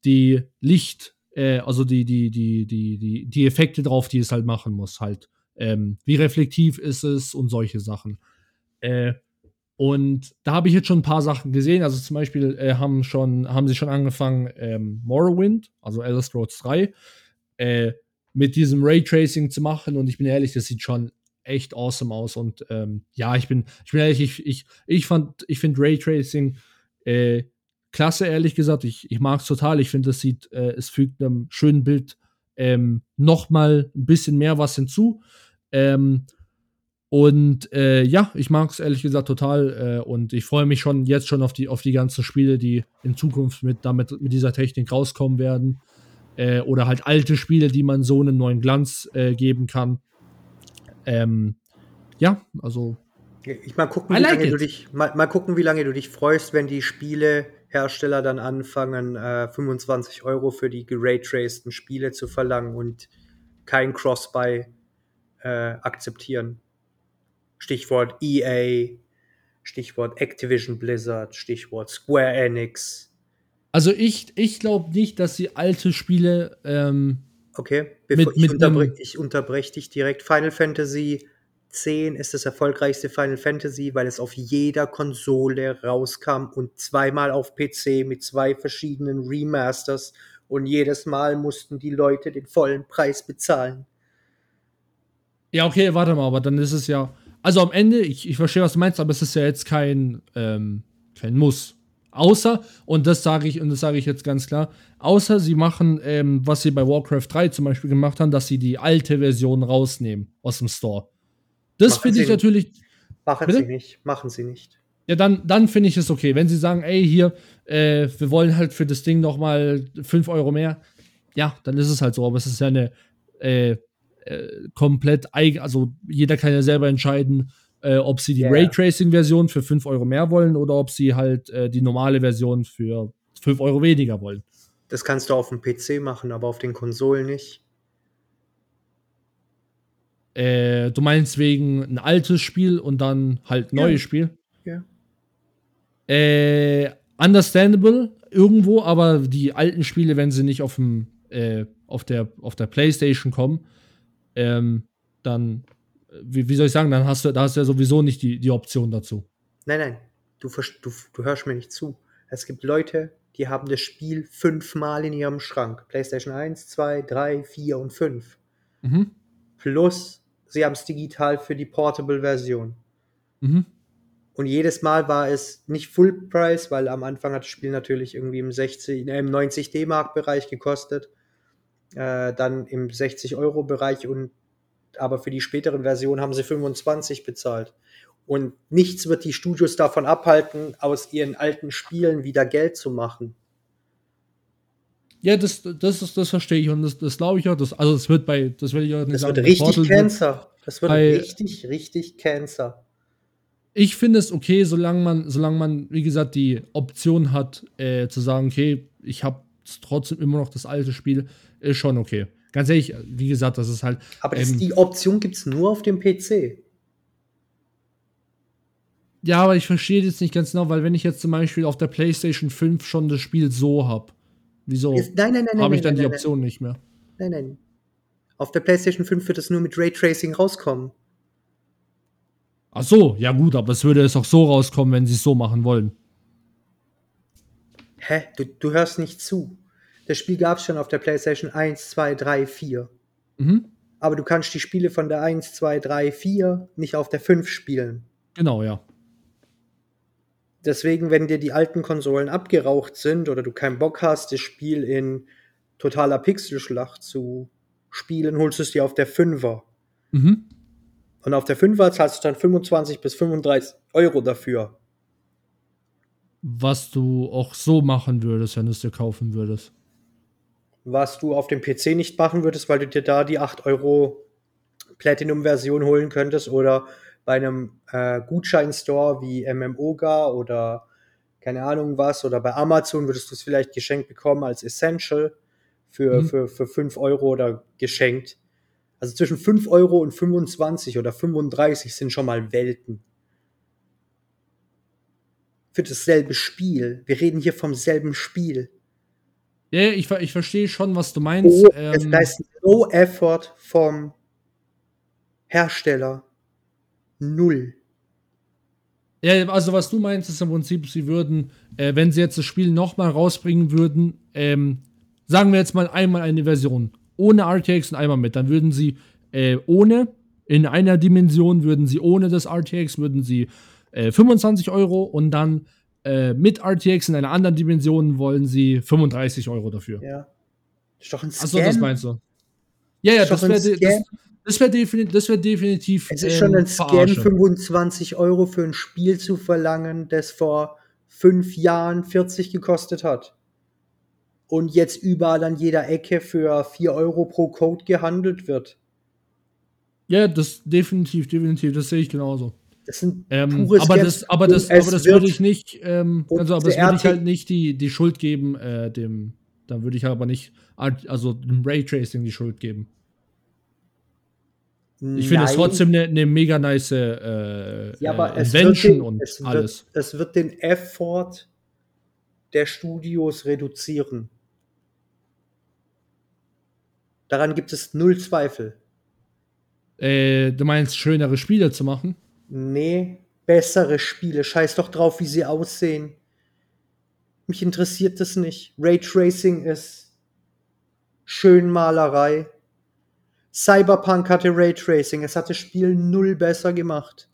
die Licht, äh, also die, die, die, die, die, die Effekte drauf, die es halt machen muss, halt. Ähm, wie reflektiv ist es und solche Sachen. Äh, und da habe ich jetzt schon ein paar Sachen gesehen. Also zum Beispiel äh, haben, schon, haben sie schon angefangen, ähm, Morrowind, also Elder Scrolls 3, äh, mit diesem Raytracing zu machen. Und ich bin ehrlich, das sieht schon echt awesome aus. Und ähm, ja, ich bin, ich bin ehrlich, ich, ich, ich ich finde Raytracing äh, klasse, ehrlich gesagt. Ich, ich mag es total. Ich finde, es sieht, äh, es fügt einem schönen Bild ähm, noch mal ein bisschen mehr was hinzu. Ähm, und äh, ja, ich mag es ehrlich gesagt total äh, und ich freue mich schon jetzt schon auf die, auf die ganzen Spiele, die in Zukunft mit, damit, mit dieser Technik rauskommen werden. Äh, oder halt alte Spiele, die man so einen neuen Glanz äh, geben kann. Ähm, ja, also. Ich mal gucken, wie like lange du dich, mal, mal, gucken, wie lange du dich freust, wenn die Spielehersteller dann anfangen, 25 äh, Euro für die geraytraceden Spiele zu verlangen und kein Cross-Buy äh, akzeptieren. Stichwort EA, Stichwort Activision Blizzard, Stichwort Square Enix. Also ich, ich glaube nicht, dass sie alte Spiele. Ähm, okay, Bevor mit, ich, unterbre ich unterbreche dich direkt. Final Fantasy 10 ist das erfolgreichste Final Fantasy, weil es auf jeder Konsole rauskam und zweimal auf PC mit zwei verschiedenen Remasters und jedes Mal mussten die Leute den vollen Preis bezahlen. Ja, okay, warte mal, aber dann ist es ja also am Ende, ich, ich verstehe, was du meinst, aber es ist ja jetzt kein, ähm, kein Muss. Außer, und das sage ich, und das sage ich jetzt ganz klar, außer sie machen, ähm, was sie bei Warcraft 3 zum Beispiel gemacht haben, dass sie die alte Version rausnehmen aus dem Store. Das finde ich natürlich. Machen bitte? sie nicht, machen sie nicht. Ja, dann, dann finde ich es okay. Wenn sie sagen, ey, hier, äh, wir wollen halt für das Ding nochmal 5 Euro mehr, ja, dann ist es halt so. Aber es ist ja eine äh, äh, komplett eigen, also jeder kann ja selber entscheiden, äh, ob sie die yeah. Raytracing-Version für 5 Euro mehr wollen oder ob sie halt äh, die normale Version für 5 Euro weniger wollen. Das kannst du auf dem PC machen, aber auf den Konsolen nicht. Äh, du meinst wegen ein altes Spiel und dann halt neues ja. Spiel? Ja. Äh, understandable irgendwo, aber die alten Spiele, wenn sie nicht auf dem äh, auf der auf der PlayStation kommen, ähm, dann, wie, wie, soll ich sagen, dann hast du, da hast du ja sowieso nicht die, die Option dazu. Nein, nein, du, du, du hörst mir nicht zu. Es gibt Leute, die haben das Spiel fünfmal in ihrem Schrank. PlayStation 1, 2, 3, 4 und 5. Mhm. Plus, sie haben es digital für die Portable-Version. Mhm. Und jedes Mal war es nicht Full Price, weil am Anfang hat das Spiel natürlich irgendwie im 60, äh, im 90 D-Mark-Bereich gekostet. Äh, dann im 60 Euro-Bereich und aber für die späteren Versionen haben sie 25 bezahlt. Und nichts wird die Studios davon abhalten, aus ihren alten Spielen wieder Geld zu machen. Ja, das, das, ist, das verstehe ich und das, das glaube ich auch. Das, also, es wird bei, das will ich auch nicht Das sagen. wird richtig Portal Cancer. Das wird bei- richtig, richtig Cancer. ich finde es okay, solange man, solange man, wie gesagt, die Option hat, äh, zu sagen, okay, ich habe trotzdem immer noch das alte Spiel, ist schon okay. Ganz ehrlich, wie gesagt, das ist halt. Aber das, ähm, die Option gibt es nur auf dem PC. Ja, aber ich verstehe jetzt nicht ganz genau, weil wenn ich jetzt zum Beispiel auf der PlayStation 5 schon das Spiel so habe, wieso Nein, nein, nein, habe ich dann die Option nicht mehr? Nein, nein. Auf der PlayStation 5 wird es nur mit Raytracing rauskommen. Ach so, ja gut, aber es würde es auch so rauskommen, wenn sie es so machen wollen. Hä? Du, du hörst nicht zu. Das Spiel gab es schon auf der PlayStation 1, 2, 3, 4. Mhm. Aber du kannst die Spiele von der 1, 2, 3, 4 nicht auf der 5 spielen. Genau, ja. Deswegen, wenn dir die alten Konsolen abgeraucht sind oder du keinen Bock hast, das Spiel in totaler Pixelschlacht zu spielen, holst du es dir auf der 5er. Mhm. Und auf der 5er zahlst du dann 25 bis 35 Euro dafür. Was du auch so machen würdest, wenn du es dir kaufen würdest. Was du auf dem PC nicht machen würdest, weil du dir da die 8 Euro Platinum-Version holen könntest oder bei einem äh, Gutscheinstore wie MMOGA oder keine Ahnung was oder bei Amazon würdest du es vielleicht geschenkt bekommen als Essential für, Mhm. für, für 5 Euro oder geschenkt. Also zwischen 5 Euro und 25 oder 35 sind schon mal Welten. Für dasselbe Spiel. Wir reden hier vom selben Spiel. Ja, ich, ich verstehe schon, was du meinst. Oh, ähm, da ist no effort vom Hersteller. Null. Ja, also was du meinst, ist im Prinzip, sie würden, äh, wenn sie jetzt das Spiel nochmal rausbringen würden, ähm, sagen wir jetzt mal einmal eine Version ohne RTX und einmal mit, dann würden sie äh, ohne, in einer Dimension würden sie ohne das RTX, würden sie äh, 25 Euro und dann äh, mit RTX in einer anderen Dimension wollen sie 35 Euro dafür. Ja. Das ist doch ein Scam. Achso, das meinst du. Ja, ja, das wäre das, das wär defini das wär definitiv. Es ist ähm, schon ein Scam, Verarsche. 25 Euro für ein Spiel zu verlangen, das vor fünf Jahren 40 gekostet hat. Und jetzt überall an jeder Ecke für 4 Euro pro Code gehandelt wird. Ja, das definitiv, definitiv, das sehe ich genauso. Das sind Ähm, aber, das, aber das, aber das würde ich nicht, ähm, also, aber das würde ich halt nicht die, die Schuld geben, äh, dem, dann würde ich aber nicht, also dem Raytracing die Schuld geben. Ich finde es trotzdem eine ne mega nice äh, Ja, aber äh, Invention den, und es, alles. Wird, es wird den Effort der Studios reduzieren. Daran gibt es null Zweifel. Äh, du meinst, schönere Spiele zu machen? Nee, bessere Spiele. Scheiß doch drauf, wie sie aussehen. Mich interessiert das nicht. Raytracing ist Schönmalerei. Cyberpunk hatte Raytracing. Es hat das Spiel null besser gemacht.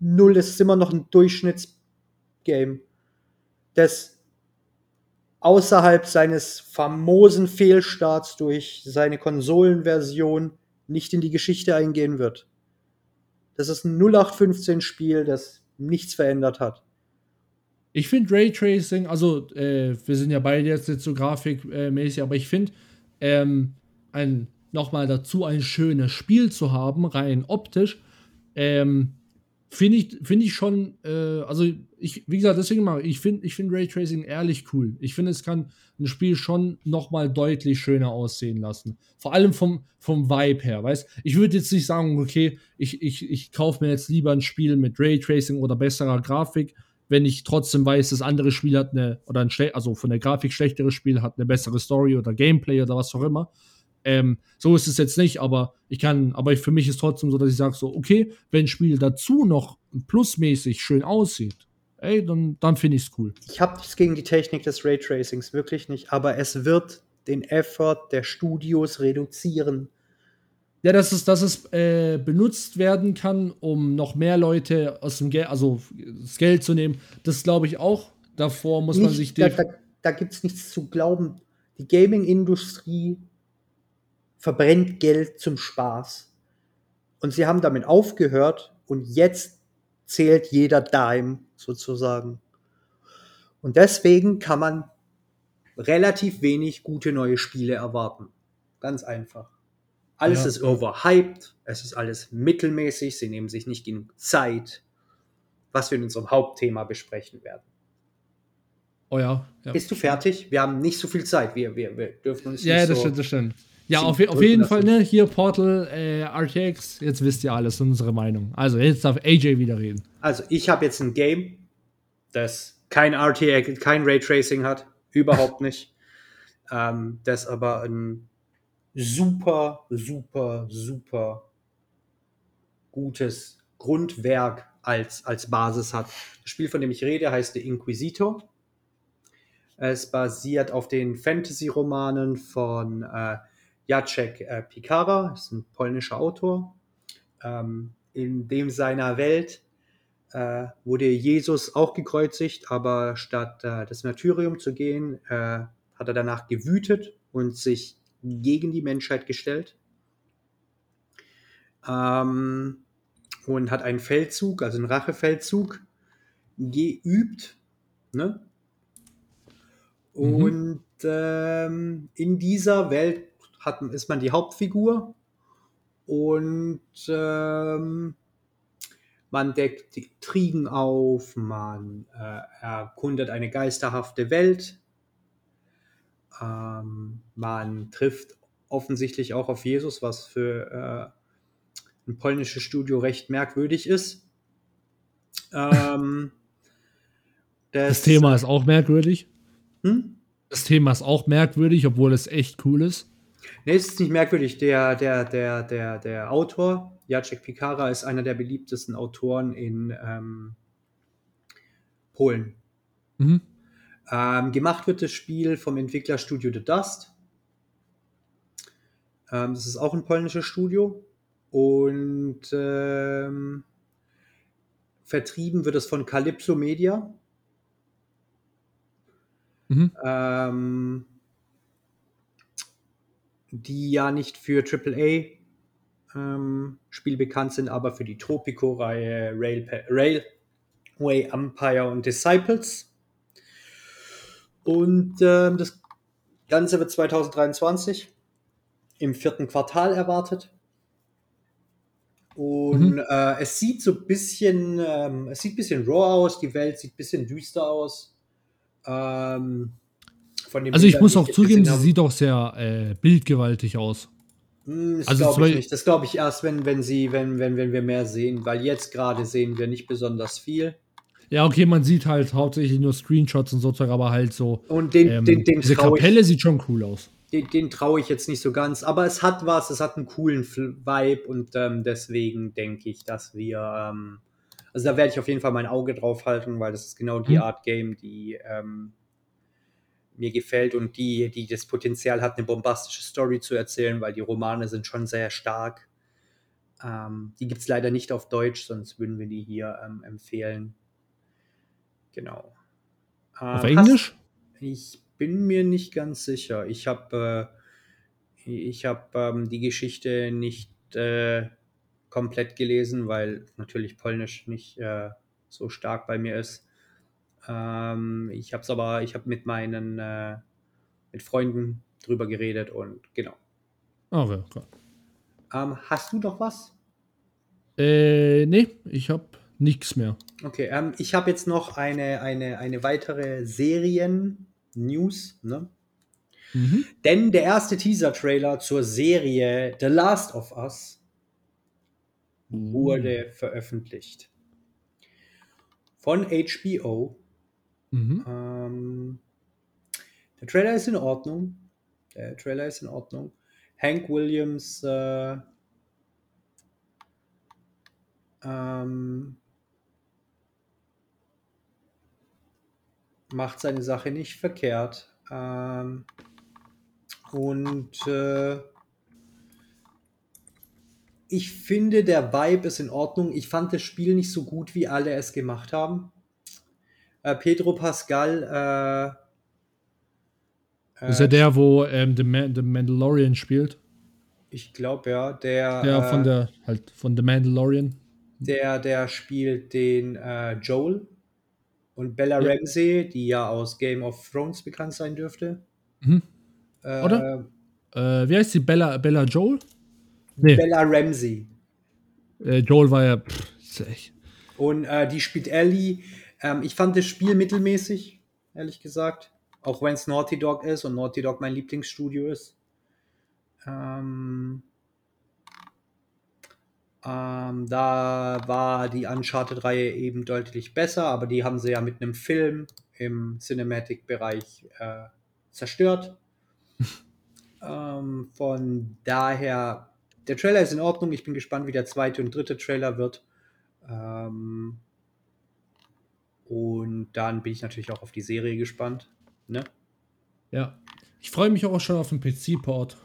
Null, es ist immer noch ein Durchschnittsgame. Das außerhalb seines famosen Fehlstarts durch seine Konsolenversion nicht in die Geschichte eingehen wird. Das ist ein 0815-Spiel, das nichts verändert hat. Ich finde Raytracing, also äh, wir sind ja beide jetzt nicht so grafikmäßig, aber ich finde, ähm, ein nochmal dazu ein schönes Spiel zu haben, rein optisch, ähm, finde ich, finde ich schon, äh, also ich, wie gesagt, deswegen mal, ich finde, ich finde Raytracing ehrlich cool. Ich finde, es kann ein Spiel schon nochmal deutlich schöner aussehen lassen. Vor allem vom, vom Vibe her, weißt Ich würde jetzt nicht sagen, okay, ich, ich, ich kaufe mir jetzt lieber ein Spiel mit Raytracing oder besserer Grafik, wenn ich trotzdem weiß, das andere Spiel hat eine, oder ein schle also von der Grafik schlechteres Spiel hat eine bessere Story oder Gameplay oder was auch immer. Ähm, so ist es jetzt nicht, aber ich kann, aber für mich ist trotzdem so, dass ich sage so, okay, wenn ein Spiel dazu noch plusmäßig schön aussieht, ey, dann, dann finde ich es cool. Ich habe nichts gegen die Technik des Raytracings, wirklich nicht, aber es wird den Effort der Studios reduzieren. Ja, dass es, dass es äh, benutzt werden kann, um noch mehr Leute aus dem Geld, also das Geld zu nehmen, das glaube ich auch. Davor muss man sich da, da, da gibt es nichts zu glauben. Die Gaming-Industrie verbrennt Geld zum Spaß. Und sie haben damit aufgehört und jetzt zählt jeder Dime sozusagen. Und deswegen kann man relativ wenig gute neue Spiele erwarten. Ganz einfach. Alles ja. ist overhyped, es ist alles mittelmäßig, sie nehmen sich nicht genug Zeit, was wir in unserem Hauptthema besprechen werden. Oh ja. ja. Bist du fertig? Wir haben nicht so viel Zeit. Wir, wir, wir dürfen uns ja, nicht das so stimmt, das stimmt. Ja, auf, auf jeden Fall, ne, hier Portal, äh, RTX, jetzt wisst ihr alles, unsere Meinung. Also, jetzt darf AJ wieder reden. Also, ich habe jetzt ein Game, das kein RTX, kein Raytracing hat, überhaupt nicht. Ähm, das aber ein super, super, super gutes Grundwerk als, als Basis hat. Das Spiel, von dem ich rede, heißt The Inquisitor. Es basiert auf den Fantasy-Romanen von äh, Jacek äh, Pikara, ist ein polnischer Autor. Ähm, in dem seiner Welt äh, wurde Jesus auch gekreuzigt, aber statt äh, das Martyrium zu gehen, äh, hat er danach gewütet und sich gegen die Menschheit gestellt. Ähm, und hat einen Feldzug, also einen Rachefeldzug, geübt. Ne? Mhm. Und mhm. ähm, in dieser Welt hat, ist man die Hauptfigur und ähm, man deckt die Trigen auf, man äh, erkundet eine geisterhafte Welt, ähm, man trifft offensichtlich auch auf Jesus, was für äh, ein polnisches Studio recht merkwürdig ist. Ähm, das, das, Thema ist auch merkwürdig. Hm? Das Thema ist auch merkwürdig, obwohl es echt cool ist. Nee, es ist nicht merkwürdig. Der, der, der, der, der Autor, Jacek Pikara, ist einer der beliebtesten Autoren in ähm, Polen. Mhm. Ähm, gemacht wird das Spiel vom Entwicklerstudio The Dust. Ähm, das ist auch ein polnisches Studio. Und ähm, vertrieben wird es von Calypso Media. Mhm. Ähm, die ja nicht für AAA ähm, Spiel bekannt sind, aber für die Tropico-Reihe Rail, Railway Empire und Disciples. Und ähm, das Ganze wird 2023 im vierten Quartal erwartet. Und mhm. äh, es sieht so ein bisschen, ähm, es sieht ein bisschen raw aus, die Welt sieht ein bisschen düster aus. Ähm, also ich muss auch zugeben, sie sieht auch sehr äh, bildgewaltig aus. Hm, das also glaube ich nicht. Das glaube ich erst, wenn, wenn sie, wenn, wenn, wenn wir mehr sehen, weil jetzt gerade sehen wir nicht besonders viel. Ja, okay, man sieht halt hauptsächlich nur Screenshots und so, aber halt so. Und den, ähm, den, den diese Kapelle ich, sieht schon cool aus. Den, den traue ich jetzt nicht so ganz, aber es hat was, es hat einen coolen Vibe und ähm, deswegen denke ich, dass wir, ähm, also da werde ich auf jeden Fall mein Auge drauf halten, weil das ist genau die hm. Art Game, die ähm, mir gefällt und die, die das Potenzial hat, eine bombastische Story zu erzählen, weil die Romane sind schon sehr stark. Ähm, die gibt es leider nicht auf Deutsch, sonst würden wir die hier ähm, empfehlen. Genau. Ähm, auf Englisch? Hast, ich bin mir nicht ganz sicher. Ich habe äh, ich hab, ähm, die Geschichte nicht äh, komplett gelesen, weil natürlich Polnisch nicht äh, so stark bei mir ist. Ähm, ich habe es aber, ich habe mit meinen äh, mit Freunden drüber geredet und genau. Okay, klar. Ähm, hast du noch was? Äh, nee, ich habe nichts mehr. Okay, ähm, ich habe jetzt noch eine, eine, eine weitere Serien-News, ne? Mhm. Denn der erste Teaser-Trailer zur Serie The Last of Us mhm. wurde veröffentlicht. Von HBO Mhm. Ähm, der Trailer ist in Ordnung. Der Trailer ist in Ordnung. Hank Williams äh, ähm, macht seine Sache nicht verkehrt. Ähm, und äh, ich finde, der Vibe ist in Ordnung. Ich fand das Spiel nicht so gut, wie alle es gemacht haben. Äh, Pedro Pascal. Äh, das ist ja der, wo ähm, The, Man The Mandalorian spielt. Ich glaube ja, der. Der von der halt von The Mandalorian. Der, der spielt den äh, Joel und Bella ja. Ramsey, die ja aus Game of Thrones bekannt sein dürfte. Mhm. Oder? Äh, wie heißt sie? Bella, Bella Joel? Nee. Bella Ramsey. Äh, Joel war ja. Pff, und äh, die spielt Ellie. Ähm, ich fand das Spiel mittelmäßig, ehrlich gesagt. Auch wenn es Naughty Dog ist und Naughty Dog mein Lieblingsstudio ist. Ähm, ähm, da war die Uncharted-Reihe eben deutlich besser, aber die haben sie ja mit einem Film im Cinematic-Bereich äh, zerstört. ähm, von daher, der Trailer ist in Ordnung. Ich bin gespannt, wie der zweite und dritte Trailer wird. Ähm, und dann bin ich natürlich auch auf die Serie gespannt. Ne? Ja. Ich freue mich auch schon auf den PC-Port.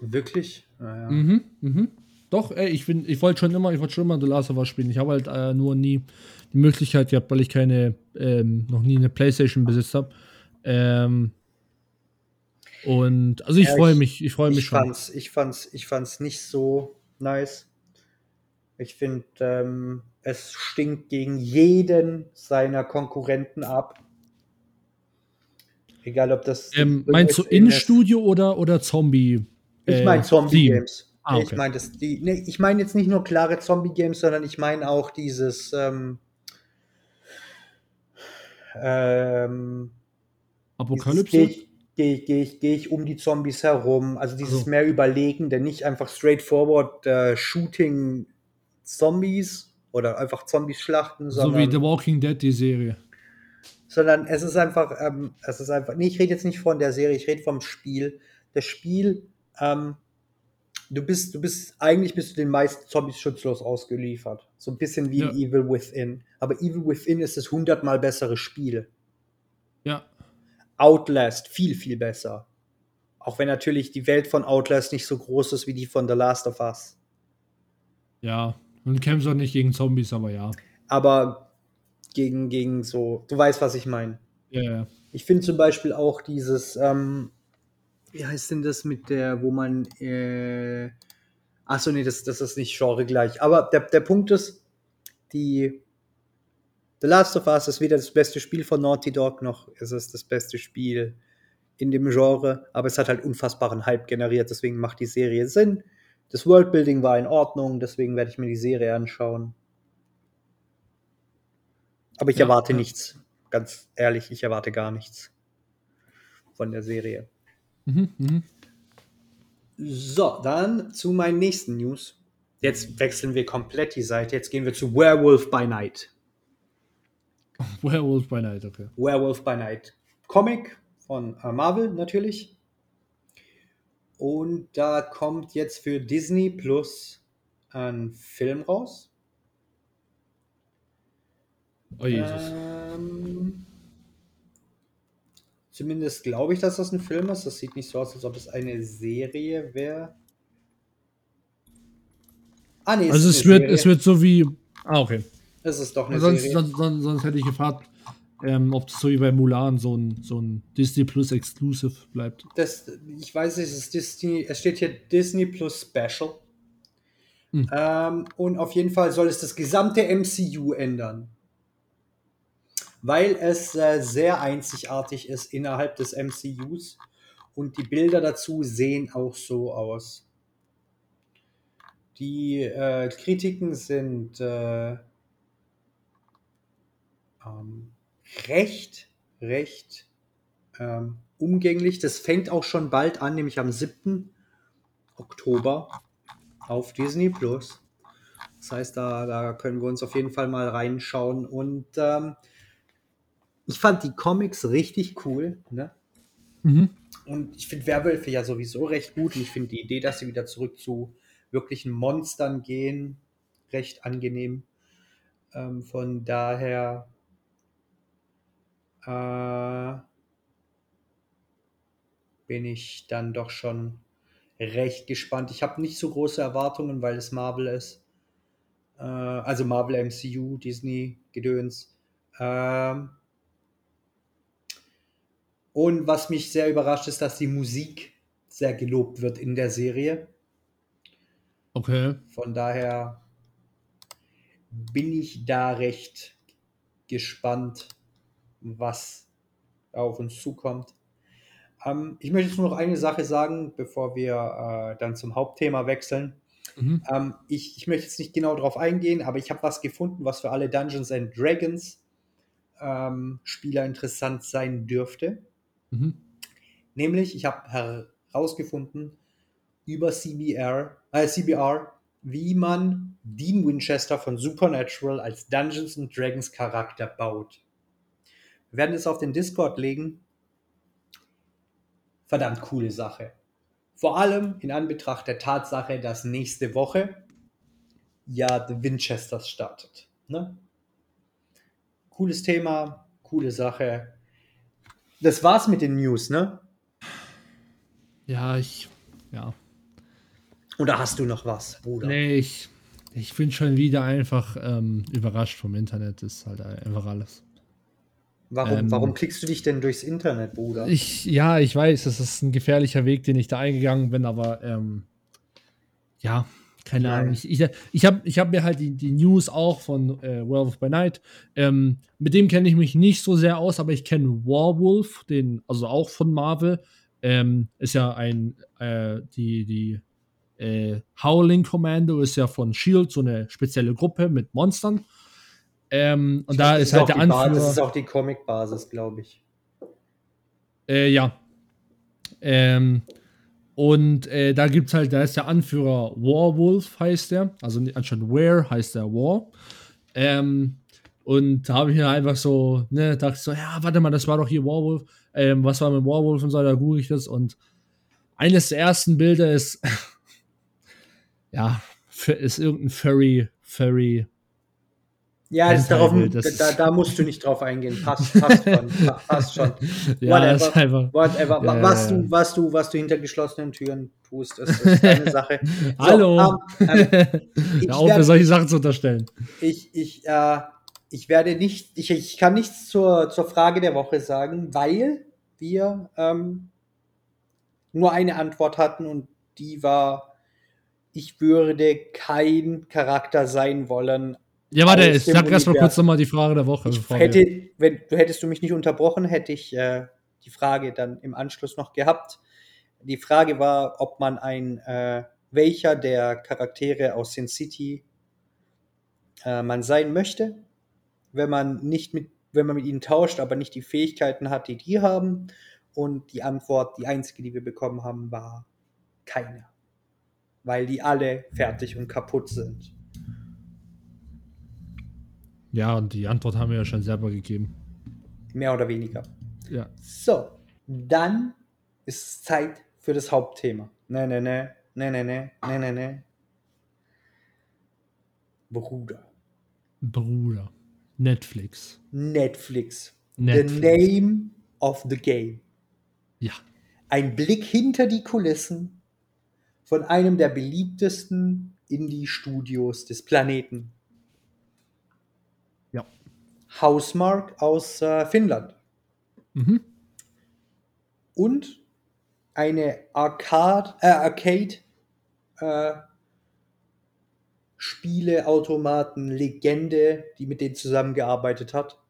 Wirklich? Naja. Mhm, mhm. Doch, ey, ich, ich wollte schon immer, ich wollte schon immer The Last of Us spielen. Ich habe halt äh, nur nie die Möglichkeit gehabt, weil ich keine, ähm, noch nie eine Playstation besitzt habe. Ähm, und also ich ja, freue mich, ich freue mich ich schon. Fand's, ich fand's, ich fand's nicht so nice. Ich finde, ähm, es stinkt gegen jeden seiner Konkurrenten ab. Egal ob das. Ähm, meinst du In-Studio oder, oder Zombie? Ich meine äh, Zombie-Games. Ah, okay. Ich meine nee, ich meine jetzt nicht nur klare Zombie-Games, sondern ich meine auch dieses ähm, ähm, Apokalypse. Gehe ich, geh ich, geh ich, geh ich um die Zombies herum, also dieses also. mehr Überlegen, der nicht einfach straightforward äh, Shooting Zombies oder einfach Zombies schlachten, so wie The Walking Dead, die Serie. Sondern es ist einfach, ähm, es ist einfach, nee, ich rede jetzt nicht von der Serie, ich rede vom Spiel. Das Spiel ähm, du bist, du bist, eigentlich bist du den meisten Zombies schutzlos ausgeliefert. So ein bisschen wie ja. Evil Within. Aber Evil Within ist das hundertmal bessere Spiel. Ja. Outlast, viel, viel besser. Auch wenn natürlich die Welt von Outlast nicht so groß ist wie die von The Last of Us. Ja, und kämpfst auch nicht gegen Zombies, aber ja. Aber gegen, gegen so, du weißt, was ich meine. Ja, ja. Ich finde zum Beispiel auch dieses, ähm, wie heißt denn das mit der, wo man, äh, achso, nee, das, das ist nicht Genre gleich. Aber der, der Punkt ist, die The Last of Us ist weder das beste Spiel von Naughty Dog, noch ist es das beste Spiel in dem Genre, aber es hat halt unfassbaren Hype generiert, deswegen macht die Serie Sinn. Das Worldbuilding war in Ordnung, deswegen werde ich mir die Serie anschauen. Aber ich ja, erwarte ja. nichts. Ganz ehrlich, ich erwarte gar nichts von der Serie. Mhm, mh. So, dann zu meinen nächsten News. Jetzt wechseln wir komplett die Seite. Jetzt gehen wir zu Werewolf by Night. Werewolf by Night, okay. Werewolf by Night. Comic von äh, Marvel natürlich. Und da kommt jetzt für Disney Plus ein Film raus. Oh Jesus. Ähm, Zumindest glaube ich, dass das ein Film ist. Das sieht nicht so aus, als ob es eine Serie wäre. Ah, nee, also es wird, es wird so wie. Ah, okay. Es ist doch eine sonst, Serie. Sonst, sonst, sonst hätte ich gefragt, ähm, ob es so wie bei Mulan so ein, so ein Disney Plus Exclusive bleibt. Das, ich weiß nicht, es ist Disney, es steht hier Disney Plus Special. Hm. Ähm, und auf jeden Fall soll es das gesamte MCU ändern weil es äh, sehr einzigartig ist innerhalb des MCUs und die Bilder dazu sehen auch so aus. Die äh, Kritiken sind äh, ähm, recht, recht ähm, umgänglich. Das fängt auch schon bald an, nämlich am 7. Oktober auf Disney Plus. Das heißt, da, da können wir uns auf jeden Fall mal reinschauen. Und ähm, ich fand die Comics richtig cool. Ne? Mhm. Und ich finde Werwölfe ja sowieso recht gut. Und ich finde die Idee, dass sie wieder zurück zu wirklichen Monstern gehen, recht angenehm. Ähm, von daher äh, bin ich dann doch schon recht gespannt. Ich habe nicht so große Erwartungen, weil es Marvel ist. Äh, also Marvel MCU, Disney, Gedöns. Ähm, und was mich sehr überrascht ist, dass die Musik sehr gelobt wird in der Serie. Okay. Von daher bin ich da recht gespannt, was auf uns zukommt. Ähm, ich möchte jetzt nur noch eine Sache sagen, bevor wir äh, dann zum Hauptthema wechseln. Mhm. Ähm, ich, ich möchte jetzt nicht genau darauf eingehen, aber ich habe was gefunden, was für alle Dungeons and Dragons ähm, Spieler interessant sein dürfte. Mhm. Nämlich, ich habe herausgefunden über CBR, äh, CBR, wie man Dean Winchester von Supernatural als Dungeons and Dragons Charakter baut. Wir werden es auf den Discord legen. Verdammt coole Sache. Vor allem in Anbetracht der Tatsache, dass nächste Woche ja The Winchesters startet. Ne? Cooles Thema, coole Sache. Das war's mit den News, ne? Ja, ich. Ja. Oder hast du noch was, Bruder? Nee, ich. Ich bin schon wieder einfach ähm, überrascht vom Internet. Das ist halt einfach alles. Warum, Ähm, warum klickst du dich denn durchs Internet, Bruder? Ich, ja, ich weiß, das ist ein gefährlicher Weg, den ich da eingegangen bin, aber ähm, ja, keine Nein. Ahnung. Ich, ich, ich habe ich hab mir halt die, die News auch von äh, Werewolf by Night. Ähm, mit dem kenne ich mich nicht so sehr aus, aber ich kenne Warwolf, den, also auch von Marvel. Ähm, ist ja ein, äh, die, die äh, Howling Commando ist ja von Shield, so eine spezielle Gruppe mit Monstern. Ähm, und da ist halt der Anführer. Das ist auch die Comic-Basis, glaube ich. Äh, ja. Ähm, und äh, da gibt's halt, da ist der Anführer Warwolf, heißt der. Also anstatt Ware heißt der War. Ähm, und da habe ich mir einfach so, ne, dachte ich so, ja, warte mal, das war doch hier Warwolf. Ähm, was war mit Warwolf und so, da google ich das. Und eines der ersten Bilder ist, ja, ist irgendein Furry, Furry. Ja, das darauf, Bild, das da, da musst du nicht drauf eingehen. Passt, passt schon. pa- Passt schon. Ja, ist einfach. Whatever. Ja, was, ja. Du, was, du, was du hinter geschlossenen Türen tust, ist, ist deine Sache. So, Hallo. ähm, ähm, ich auf, mir werd- solche Sachen zu unterstellen. ich, ich, äh, ich werde nicht, ich, ich kann nichts zur, zur Frage der Woche sagen, weil wir ähm, nur eine Antwort hatten und die war, ich würde kein Charakter sein wollen. Ja, warte, ich sag erst mal kurz nochmal die Frage der Woche. Wir- hätte, wenn du hättest du mich nicht unterbrochen, hätte ich äh, die Frage dann im Anschluss noch gehabt. Die Frage war, ob man ein, äh, welcher der Charaktere aus Sin City äh, man sein möchte, wenn man nicht mit, wenn man mit ihnen tauscht, aber nicht die Fähigkeiten hat, die die haben. Und die Antwort, die einzige, die wir bekommen haben, war keine. Weil die alle fertig und kaputt sind. Ja, und die Antwort haben wir ja schon selber gegeben. Mehr oder weniger. Ja. So, dann ist es Zeit für das Hauptthema. Ne, ne, ne, ne, ne, ne, ne, ne, ne. Bruder. Bruder. Netflix. Netflix. Netflix. The name of the game. Ja. Ein Blick hinter die Kulissen von einem der beliebtesten Indie-Studios des Planeten. Ja. Housemark aus äh, Finnland. Mhm. und eine Arcade, äh, Arcade äh, Spieleautomaten Legende, die mit denen zusammengearbeitet hat.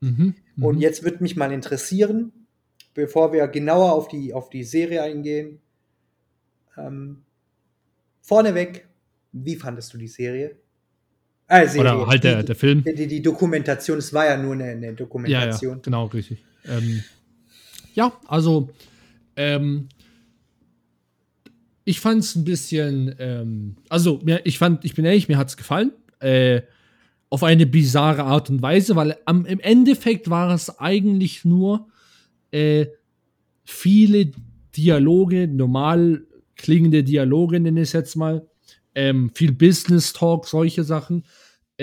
Mhm. Mhm. Und jetzt würde mich mal interessieren, bevor wir genauer auf die, auf die Serie eingehen, ähm, vorneweg, wie fandest du die Serie? Serie. Oder halt der, die, der Film. die, die Dokumentation, es war ja nur eine, eine Ja, ja, Dokumentation. genau, richtig. Ähm, ja, also, ähm, ich fand es ein bisschen, ähm, also, mir, ich fand, ich bin ehrlich, mir hat es gefallen. Äh, auf eine bizarre Art und Weise, weil am, im Endeffekt war es eigentlich nur äh, viele Dialoge, normal klingende Dialoge, nenne ich es jetzt mal, ähm, viel Business Talk, solche Sachen.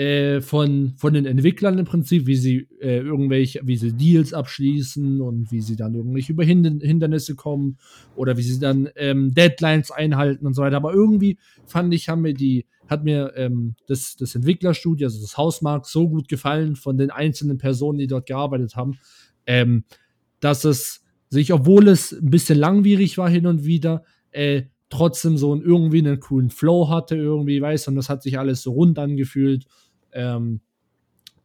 äh, von, von den Entwicklern im Prinzip, wie sie äh, irgendwelche, wie sie Deals abschließen und wie sie dann irgendwelche über Hindernisse kommen oder wie sie dann ähm, Deadlines einhalten und so weiter. Aber irgendwie fand ich, haben mir die, hat mir ähm, das, das Entwicklerstudio, also das Hausmark, so gut gefallen von den einzelnen Personen, die dort gearbeitet haben, ähm, dass es sich, obwohl es ein bisschen langwierig war hin und wieder, äh, trotzdem so einen, irgendwie einen coolen Flow hatte, irgendwie, weißt du, und das hat sich alles so rund angefühlt. Ähm,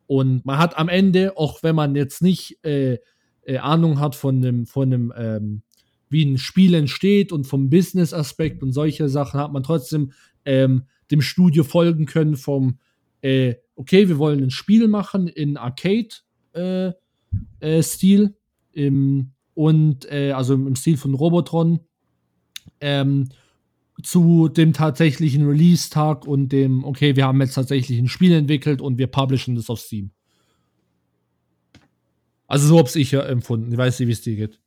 und man hat am Ende, auch wenn man jetzt nicht äh, äh, Ahnung hat von dem, von dem, ähm, wie ein Spiel entsteht und vom Business-Aspekt und solche Sachen, hat man trotzdem ähm, dem Studio folgen können vom, äh, okay, wir wollen ein Spiel machen in Arcade-Stil, äh, äh, und äh, also im Stil von Robotron ähm, zu dem tatsächlichen Release-Tag und dem, okay, wir haben jetzt tatsächlich ein Spiel entwickelt und wir publishen das auf Steam. Also so habe ich ja empfunden. Ich weiß nicht, wie es dir geht.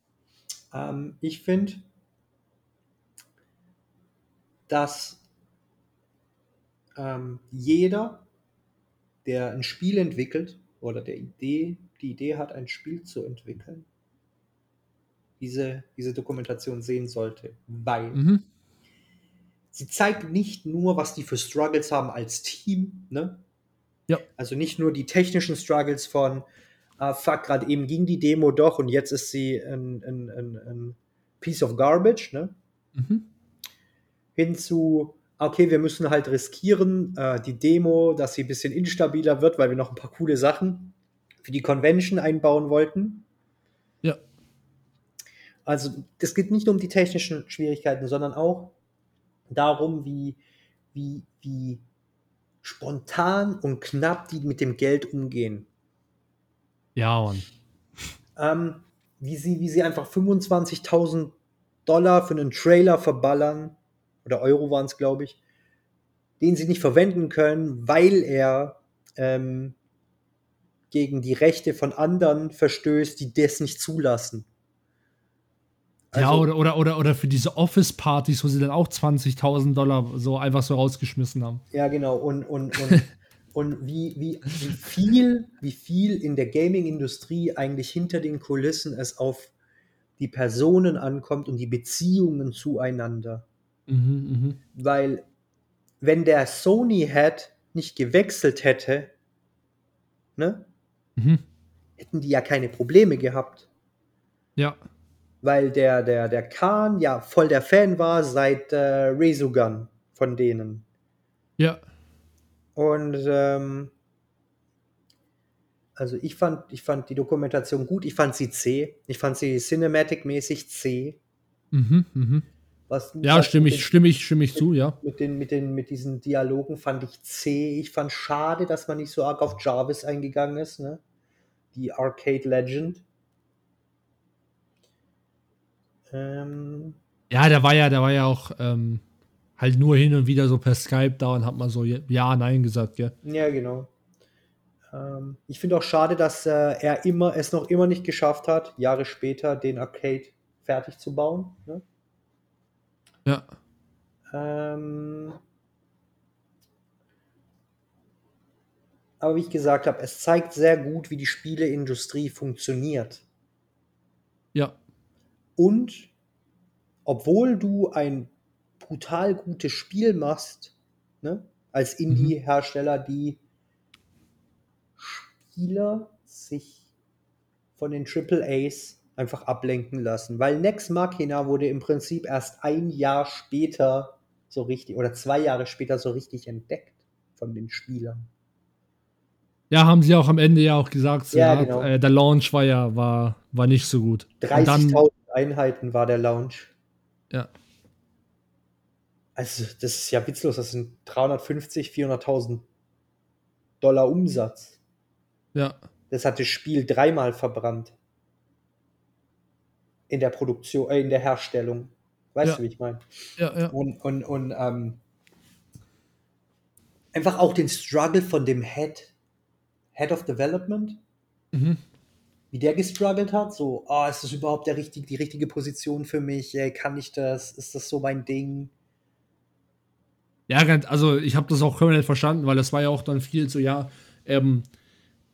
Ähm, ich finde, dass ähm, jeder, der ein Spiel entwickelt oder der Idee, die Idee hat, ein Spiel zu entwickeln, diese, diese Dokumentation sehen sollte, weil mhm. sie zeigt nicht nur, was die für Struggles haben als Team, ne? Ja. Also nicht nur die technischen Struggles von, ah, fuck, gerade eben ging die Demo doch und jetzt ist sie ein, ein, ein, ein Piece of Garbage, ne? Mhm. Hin zu, okay, wir müssen halt riskieren, äh, die Demo, dass sie ein bisschen instabiler wird, weil wir noch ein paar coole Sachen für die Convention einbauen wollten. Ja. Also es geht nicht nur um die technischen Schwierigkeiten, sondern auch darum, wie, wie, wie spontan und knapp die mit dem Geld umgehen. Ja, und ähm, wie, sie, wie sie einfach 25.000 Dollar für einen Trailer verballern, oder Euro waren es, glaube ich, den sie nicht verwenden können, weil er ähm, gegen die Rechte von anderen verstößt, die das nicht zulassen. Also, ja, oder, oder, oder, oder für diese Office-Partys, wo sie dann auch 20.000 Dollar so einfach so rausgeschmissen haben. Ja, genau. Und, und, und, und wie, wie, wie, viel, wie viel in der Gaming-Industrie eigentlich hinter den Kulissen es auf die Personen ankommt und die Beziehungen zueinander. Mhm, mh. Weil, wenn der Sony-Head nicht gewechselt hätte, ne, mhm. hätten die ja keine Probleme gehabt. Ja weil der, der, der Khan ja voll der Fan war seit äh, Resogun von denen. Ja. Und ähm, also ich fand, ich fand die Dokumentation gut, ich fand sie zäh, ich fand sie cinematic-mäßig zäh. Mhm, mhm. Was, ja, was stimme ich, stimme ich, stimme ich zu, ja. Mit, den, mit, den, mit diesen Dialogen fand ich zäh. Ich fand schade, dass man nicht so arg auf Jarvis eingegangen ist, ne? Die Arcade Legend. Ähm, ja, der war ja, der war ja auch ähm, halt nur hin und wieder so per Skype da und hat mal so ja, nein gesagt, gell? Ja, genau. Ähm, ich finde auch schade, dass äh, er immer es noch immer nicht geschafft hat, Jahre später den Arcade fertig zu bauen. Ne? Ja. Ähm, aber wie ich gesagt habe, es zeigt sehr gut, wie die Spieleindustrie funktioniert. Und obwohl du ein brutal gutes Spiel machst, ne, als mhm. Indie-Hersteller, die Spieler sich von den Triple A's einfach ablenken lassen. Weil Nex Machina wurde im Prinzip erst ein Jahr später so richtig, oder zwei Jahre später so richtig entdeckt von den Spielern. Ja, haben sie auch am Ende ja auch gesagt. Ja, genau. äh, der Launch war ja war, war nicht so gut. 30.000 Einheiten war der Launch. Ja. Also, das ist ja witzlos. Das sind 350, 400.000 Dollar Umsatz. Ja. Das hat das Spiel dreimal verbrannt. In der Produktion, äh, in der Herstellung. Weißt ja. du, wie ich meine? Ja, ja. Und, und, und ähm, einfach auch den Struggle von dem Head, Head of Development. Mhm wie der gestruggelt hat, so, oh, ist das überhaupt der richtig, die richtige Position für mich? Kann ich das? Ist das so mein Ding? Ja, also ich habe das auch komplett verstanden, weil das war ja auch dann viel so, ja, ähm,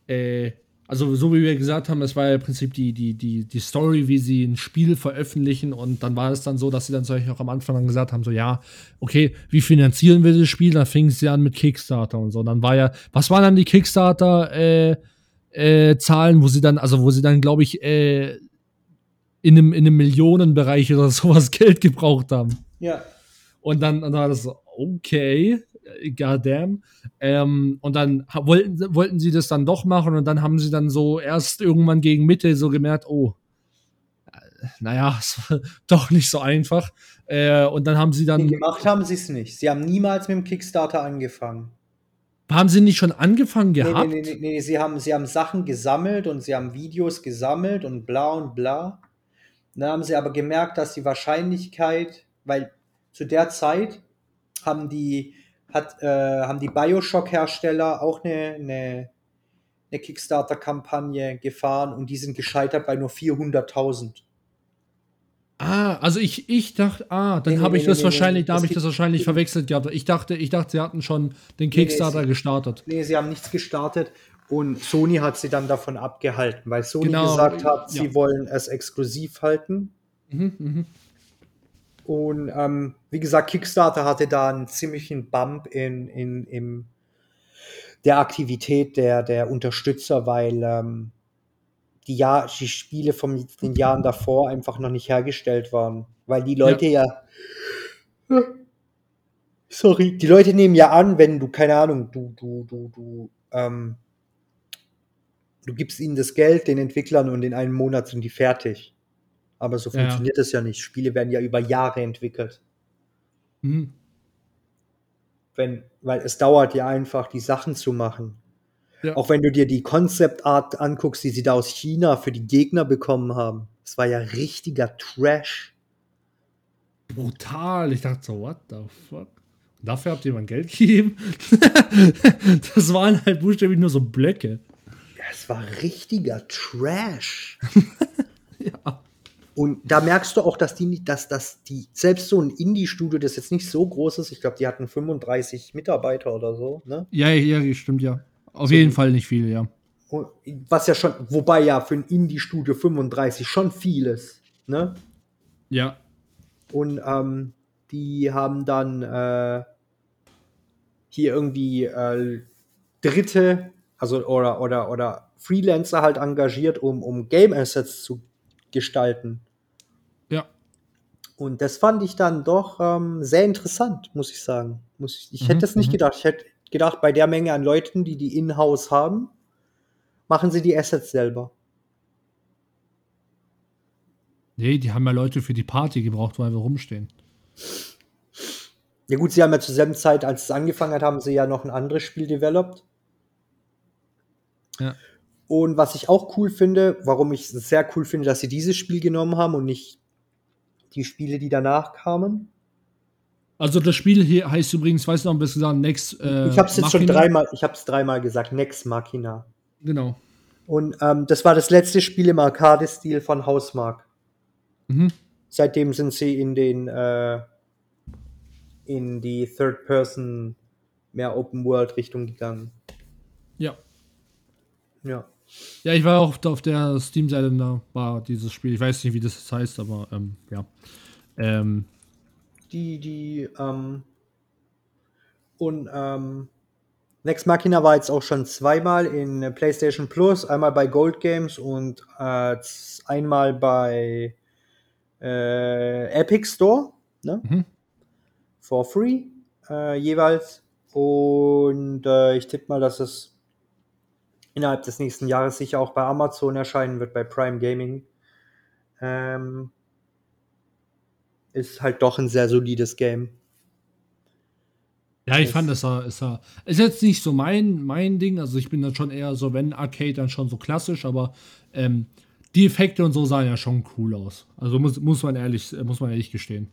äh, also so wie wir gesagt haben, das war ja im Prinzip die, die, die, die Story, wie sie ein Spiel veröffentlichen und dann war es dann so, dass sie dann solche auch am Anfang dann gesagt haben, so ja, okay, wie finanzieren wir das Spiel? Dann fing sie an mit Kickstarter und so. Dann war ja, was waren dann die Kickstarter äh, äh, Zahlen, wo sie dann, also wo sie dann, glaube ich, äh, in einem, in einem Millionenbereich oder sowas Geld gebraucht haben. Ja. Und dann, dann war das so, okay, goddamn. Ähm, und dann wollten, sie- wollten sie das dann doch machen und dann haben sie dann so erst irgendwann gegen Mitte so gemerkt, oh, äh, naja, es war doch nicht so einfach. Äh, und dann haben sie Nee, dann, gemacht haben sie es nicht. Sie haben niemals mit dem Kickstarter angefangen. Haben sie nicht schon angefangen Nee, gehabt? nee, nee, nee, nee, sie haben, sie haben Sachen gesammelt und sie haben Videos gesammelt und bla und bla. Dann haben sie aber gemerkt, dass die Wahrscheinlichkeit, weil zu der Zeit haben die, hat, äh, haben die Bioshock-Hersteller auch eine, eine, eine Kickstarter-Kampagne gefahren und die sind gescheitert bei nur 400.000. Ah, also ich, ich dachte, ah, dann Nee, nee, habe ich nee, das nee, wahrscheinlich, nee, da habe ich das wahrscheinlich verwechselt gehabt. Ich dachte, ich dachte, sie hatten schon den nee, Kickstarter es- gestartet. Nee, sie haben nichts gestartet und Sony hat sie dann davon abgehalten, weil Sony Genau, gesagt hat, ja. sie wollen es exklusiv halten. Mhm, mhm. Und ähm, wie gesagt, Kickstarter hatte da einen ziemlichen Bump in, in, in der Aktivität der, der Unterstützer, weil ähm, die, Jahr, die Spiele von den Jahren davor einfach noch nicht hergestellt waren. Weil die Leute ja. Sorry, die Leute nehmen ja an, wenn du, keine Ahnung, du, du, du, du, ähm, du gibst ihnen das Geld, den Entwicklern, und in einem Monat sind die fertig. Aber so Ja, ja. funktioniert das ja nicht. Spiele werden ja über Jahre entwickelt. Mhm. Wenn, weil es dauert ja einfach, die Sachen zu machen. Ja. Auch wenn du dir die Concept Art anguckst, die sie da aus China für die Gegner bekommen haben. Das war ja richtiger Trash. Brutal. Ich dachte so, what the fuck? Dafür habt ihr mein Geld gegeben? das waren halt buchstäblich nur so Blöcke. Das war richtiger Trash. Ja. Und da merkst du auch, dass die nicht, dass, dass die, selbst so ein Indie-Studio, das jetzt nicht so groß ist, ich glaube, die hatten 35 Mitarbeiter oder so, ne? Ja, ja, stimmt ja. Auf jeden Fall nicht viel, ja. Was ja schon, wobei ja für ein Indie-Studio 35 schon viel ist, ne? Ja. Und ähm, die haben dann äh, hier irgendwie äh, Dritte, also oder, oder, oder Freelancer halt engagiert, um, um Game Assets zu gestalten. Ja. Und das fand ich dann doch ähm, sehr interessant, muss ich sagen. Muss ich ich Mhm, hätte es nicht mhm. gedacht. Ich hätte gedacht, bei der Menge an Leuten, die die in-house haben, machen sie die Assets selber. Nee, die haben ja Leute für die Party gebraucht, weil wir rumstehen. Ja gut, sie haben ja zur selben Zeit, als es angefangen hat, haben sie ja noch ein anderes Spiel developed. Ja. Und was ich auch cool finde, warum ich es sehr cool finde, dass sie dieses Spiel genommen haben und nicht die Spiele, die danach kamen. Also das Spiel hier heißt übrigens, weißt du noch ein bisschen gesagt, Next. Äh, ich habe es jetzt schon Machina? dreimal, ich habe es dreimal gesagt, Next Machina. Genau. Und ähm, das war das letzte Spiel im Arcade-Stil von Hausmark. Mhm. Seitdem sind sie in den äh, in die Third Person mehr Open World Richtung gegangen. Ja. Ja. Ja, ich war auch auf der- Steam-Seite, da war dieses Spiel. Ich weiß nicht, wie das heißt, aber ähm, ja. Ähm, Die, die, ähm, und ähm, Next Machina war jetzt auch schon zweimal in PlayStation Plus, einmal bei Gold Games und äh, einmal bei äh, Epic Store, ne? Mhm. For free äh, jeweils. Und äh, ich tippe mal, dass es innerhalb des nächsten Jahres sicher auch bei Amazon erscheinen wird, bei Prime Gaming. Ähm, ist halt doch ein sehr solides Game. ja, ich Das- fand, das war, ist, ja- ist jetzt nicht so mein, mein Ding. Also ich bin dann schon eher so, wenn Arcade, dann schon so klassisch, aber ähm, die Effekte und so sahen ja schon cool aus. Also muss, muss man ehrlich, muss man ehrlich gestehen.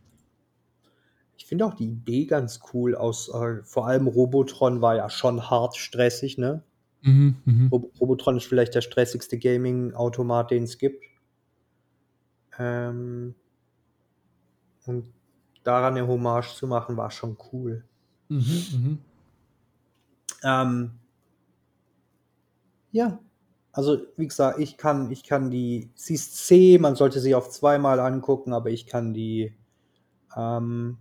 Ich finde auch die Idee ganz cool aus. Äh, vor allem Robotron war ja schon hart stressig, ne? Mhm, mhm. Rob Robotron ist vielleicht der stressigste Gaming-Automat, den es gibt. Ähm, und daran eine Hommage zu machen, war schon cool. Mhm, mhm. Ähm, ja, also wie gesagt, ich kann, ich kann die, sie ist C, man sollte sie auf zweimal angucken, aber ich kann die, ähm,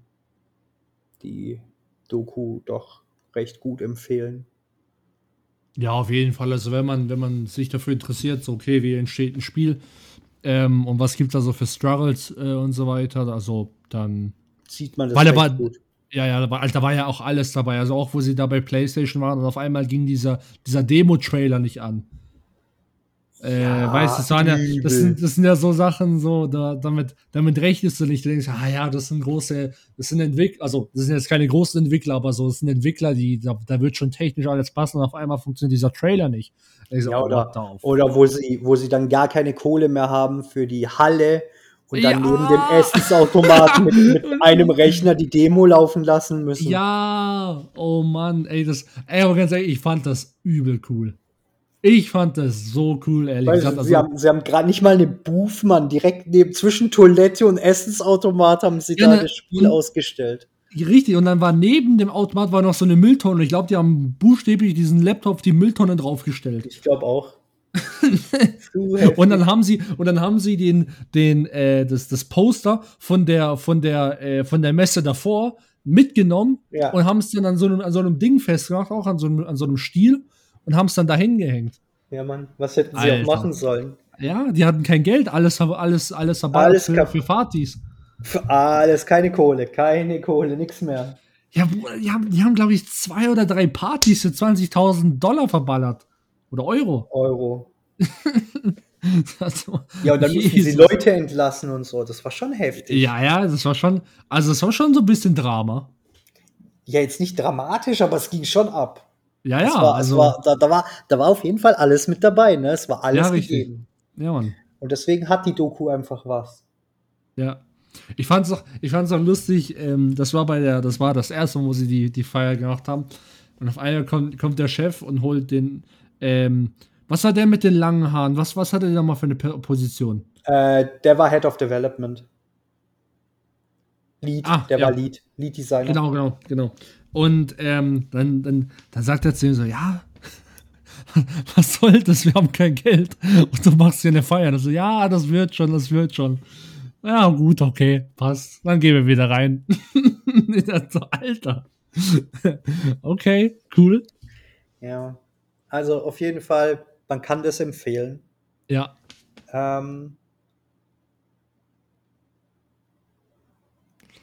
die Doku doch recht gut empfehlen. Ja, auf jeden Fall. Also wenn man, wenn man sich dafür interessiert, so okay, wie entsteht ein Spiel ähm, und was gibt es da so für Struggles äh, und so weiter, also dann Sieht man das Weil war- gut. Ja, ja, da war, da war ja auch alles dabei. Also auch, wo sie da bei PlayStation waren und auf einmal ging dieser, dieser Demo-Trailer nicht an. Äh, Ja, weißt du, das, waren ja, das, sind, das sind ja so Sachen, so, da, damit, damit rechnest du nicht. Du denkst, ah ja, das sind große, das sind Entwickler, also das sind jetzt keine großen Entwickler, aber so, das sind Entwickler, die, da, da wird schon technisch alles passen und auf einmal funktioniert dieser Trailer nicht. So, Ja, oder- Oder wo sie, wo sie dann gar keine Kohle mehr haben für die Halle und dann Ja. neben dem Essensautomaten mit, mit einem Rechner die Demo laufen lassen müssen. Ja, oh Mann, ey, das, ey, aber ganz ehrlich, ich fand das übel cool. Ich fand das so cool, ehrlich Weil gesagt. sie, Also, haben, sie haben gerade nicht mal eine Booth, Mann. Direkt neben zwischen Toilette und Essensautomat haben sie Ja, da ne, das Spiel ausgestellt. Richtig, und dann war neben dem Automat war noch so eine Mülltonne. Ich glaube, die haben buchstäblich diesen Laptop auf die Mülltonne draufgestellt. Ich glaube auch. Und dann haben sie, und dann haben sie den, den, äh, das, das Poster von der, von der, äh, von der Messe davor mitgenommen ja. und haben es dann an so einem, an so einem Ding festgemacht, auch an so einem, an so einem Stiel und haben es dann dahin gehängt. ja, Mann. Was hätten sie Alter. auch machen sollen? Ja, die hatten kein Geld, alles, alles, alles Alles für, für Partys. Für alles, keine Kohle, keine Kohle, nix mehr. Ja, die haben, die haben glaube ich, zwei oder drei Partys für 20.000 Dollar verballert. Oder Euro. Euro. Ja, und dann mussten sie Jesus. Leute entlassen und so. Das war schon heftig. Ja, ja, das war schon, also es war schon so ein bisschen Drama. Ja, jetzt nicht dramatisch, aber es ging schon ab. Ja, ja, war, also, war, da, da, war, da war auf jeden Fall alles mit dabei, ne? Es war alles Ja, gegeben. ja, Mann. Und deswegen hat die Doku einfach was. Ja. Ich fand's auch, ich fand's auch lustig, ähm, das war bei der, das war das erste, Mal, wo sie die, die Feier gemacht haben. Und auf einmal kommt, kommt der Chef und holt den, ähm, was war der mit den langen Haaren? Was, was hatte der nochmal für eine Position? Äh, der war Head of Development. Lead, Ah, der ja. war Lead, Lead Designer. Genau, genau, genau. Und ähm, dann, dann, dann sagt er zu ihm so, ja, was soll das? Wir haben kein Geld. Und du machst hier eine Feier. Und so, ja, das wird schon, das wird schon. Ja, gut, okay, passt. Dann gehen wir wieder rein. So, Alter. okay, cool. Ja. Also auf jeden Fall, man kann das empfehlen. Ja, Ähm,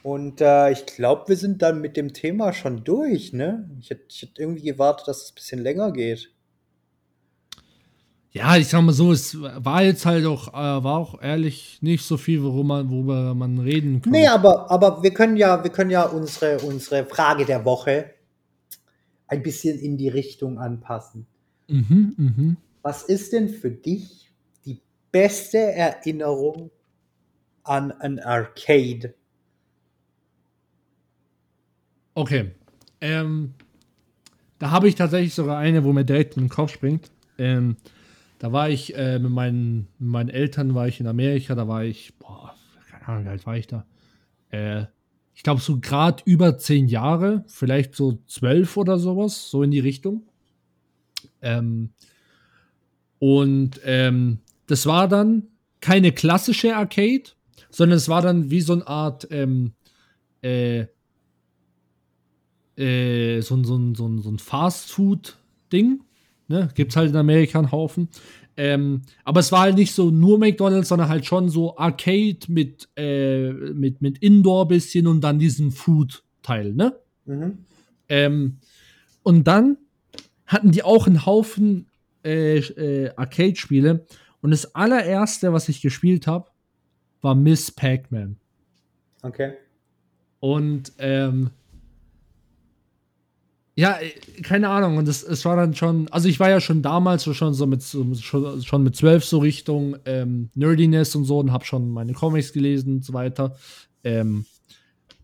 und äh, ich glaube, wir sind dann mit dem Thema schon durch, ne? Ich hätte ich hätte irgendwie gewartet, dass es ein bisschen länger geht. Ja, ich sag mal so, es war jetzt halt auch, äh, war auch ehrlich nicht so viel, worüber man, worüber man reden kann. Nee, aber, aber wir können ja, wir können ja unsere, unsere Frage der Woche ein bisschen in die Richtung anpassen. Mhm, mhm. Was ist denn für dich die beste Erinnerung an ein Arcade? Okay. Ähm, da habe ich tatsächlich sogar eine, wo mir direkt in den Kopf springt. Ähm, da war ich äh, mit, meinen, mit meinen Eltern, war ich in Amerika, da war ich, boah, keine Ahnung, wie alt war ich da? Äh, ich glaube, so gerade über zehn Jahre, vielleicht so zwölf oder sowas, so in die Richtung. Ähm, und ähm, das war dann keine klassische Arcade, sondern es war dann wie so eine Art ähm, äh, äh, so, so, so, so ein Fast-Food-Ding. Ne? Gibt es halt in Amerika einen Haufen. Ähm, aber es war halt nicht so nur McDonalds, sondern halt schon so Arcade mit, äh, mit, mit Indoor bisschen und dann diesen Food-Teil, ne? Mhm. Ähm, und dann hatten die auch einen Haufen äh, äh, Arcade-Spiele. Und das allererste, was ich gespielt habe, war Miss Pac-Man. Okay. Und ähm, ja, äh, keine Ahnung. Und es, es war dann schon, also ich war ja schon damals schon so mit schon, schon mit zwölf so Richtung ähm, Nerdiness und so und habe schon meine Comics gelesen und so weiter. Ähm,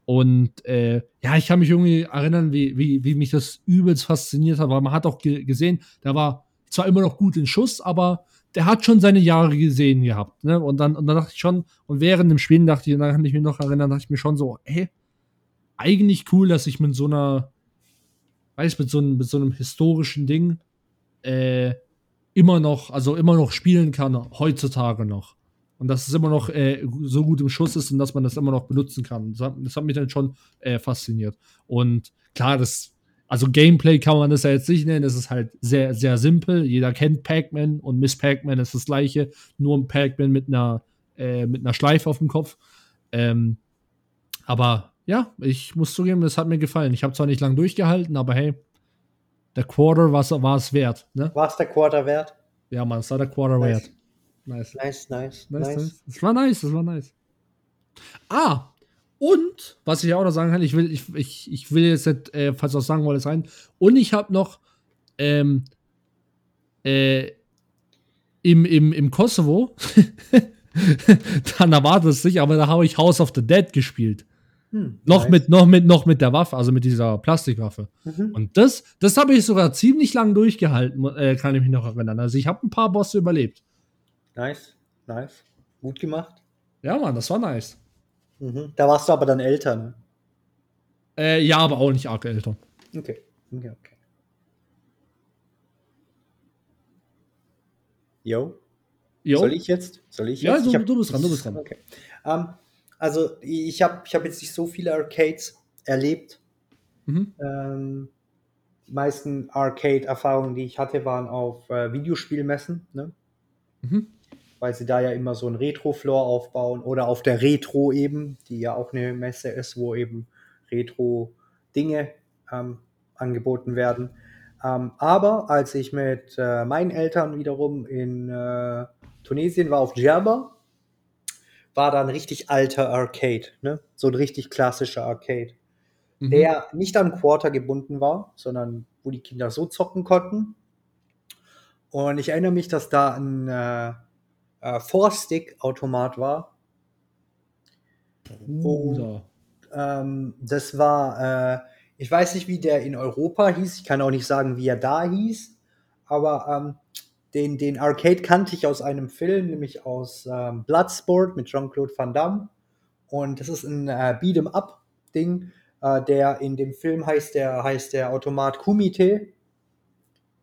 und äh, ja, ich kann mich irgendwie erinnern, wie, wie, wie mich das übelst fasziniert hat, weil man hat auch ge gesehen, der war zwar immer noch gut in Schuss, aber der hat schon seine Jahre gesehen gehabt. Ne? Und, dann, und dann dachte ich schon, und während dem Spielen dachte ich, und dann kann ich mich noch erinnern, dachte ich mir schon so, hey, eigentlich cool, dass ich mit so einer weißt mit so einem, mit so einem historischen Ding äh, immer noch, also immer noch spielen kann, heutzutage noch. Und dass es immer noch äh, so gut im Schuss ist und dass man das immer noch benutzen kann. Das hat, das hat mich dann schon äh, fasziniert. Und klar, das, also Gameplay kann man das ja jetzt nicht nennen, es ist halt sehr, sehr simpel. Jeder kennt Pac-Man und Miss Pac-Man ist das gleiche, nur ein Pac-Man mit einer, äh, mit einer Schleife auf dem Kopf. Ähm, aber ja, ich muss zugeben, das hat mir gefallen. Ich habe zwar nicht lange durchgehalten, aber hey, der Quarter war es wert. Ne? War es der Quarter wert? Ja, man, es war der Quarter Nice. wert. Nice. Nice, nice, Nice, nice. nice. Das war nice, das war nice. Ah, und, was ich auch noch sagen kann, ich will, ich, ich, ich will jetzt nicht, äh, falls du was sagen wolltest, rein. Und ich habe noch ähm, äh, im, im, im Kosovo, dann erwartet es sich, aber da habe ich House of the Dead gespielt. Hm, Noch nice. mit, noch mit, noch mit der Waffe, also mit dieser Plastikwaffe. Mhm. Und das, das habe ich sogar ziemlich lang durchgehalten, äh, kann ich mich noch erinnern. Also ich habe ein paar Bosse überlebt. Nice, nice. Gut gemacht. Ja, Mann, das war nice. Mhm. Da warst du aber dann älter, ne? Äh, ja, aber auch nicht arg älter. Okay. Okay, okay. Yo. Jo. Soll ich jetzt? Soll ich Ja, jetzt? du- Ich hab- du bist dran, du bist dran. Okay. Ähm, also ich habe ich hab jetzt nicht so viele Arcades erlebt. Mhm. Ähm, die meisten Arcade-Erfahrungen, die ich hatte, waren auf äh, Videospielmessen, ne? Mhm. weil sie da ja immer so ein Retro-Floor aufbauen oder auf der Retro eben, die ja auch eine Messe ist, wo eben Retro-Dinge ähm, angeboten werden. Ähm, aber als ich mit äh, meinen Eltern wiederum in äh, Tunesien war, auf Djerba, war da ein richtig alter Arcade, ne? so ein richtig klassischer Arcade Mhm. der nicht an Quarter gebunden war, sondern wo die Kinder so zocken konnten. Und ich erinnere mich, dass da ein äh, äh, Four-Stick-Automat war. Da. Ähm, das war, äh, ich weiß nicht, wie der in Europa hieß. Ich kann auch nicht sagen, wie er da hieß. Aber ähm, den, den Arcade kannte ich aus einem Film, nämlich aus ähm, Bloodsport mit Jean-Claude Van Damme. Und das ist ein äh, Beat'em-up-Ding. Äh, der in dem Film heißt der, heißt der Automat Kumite.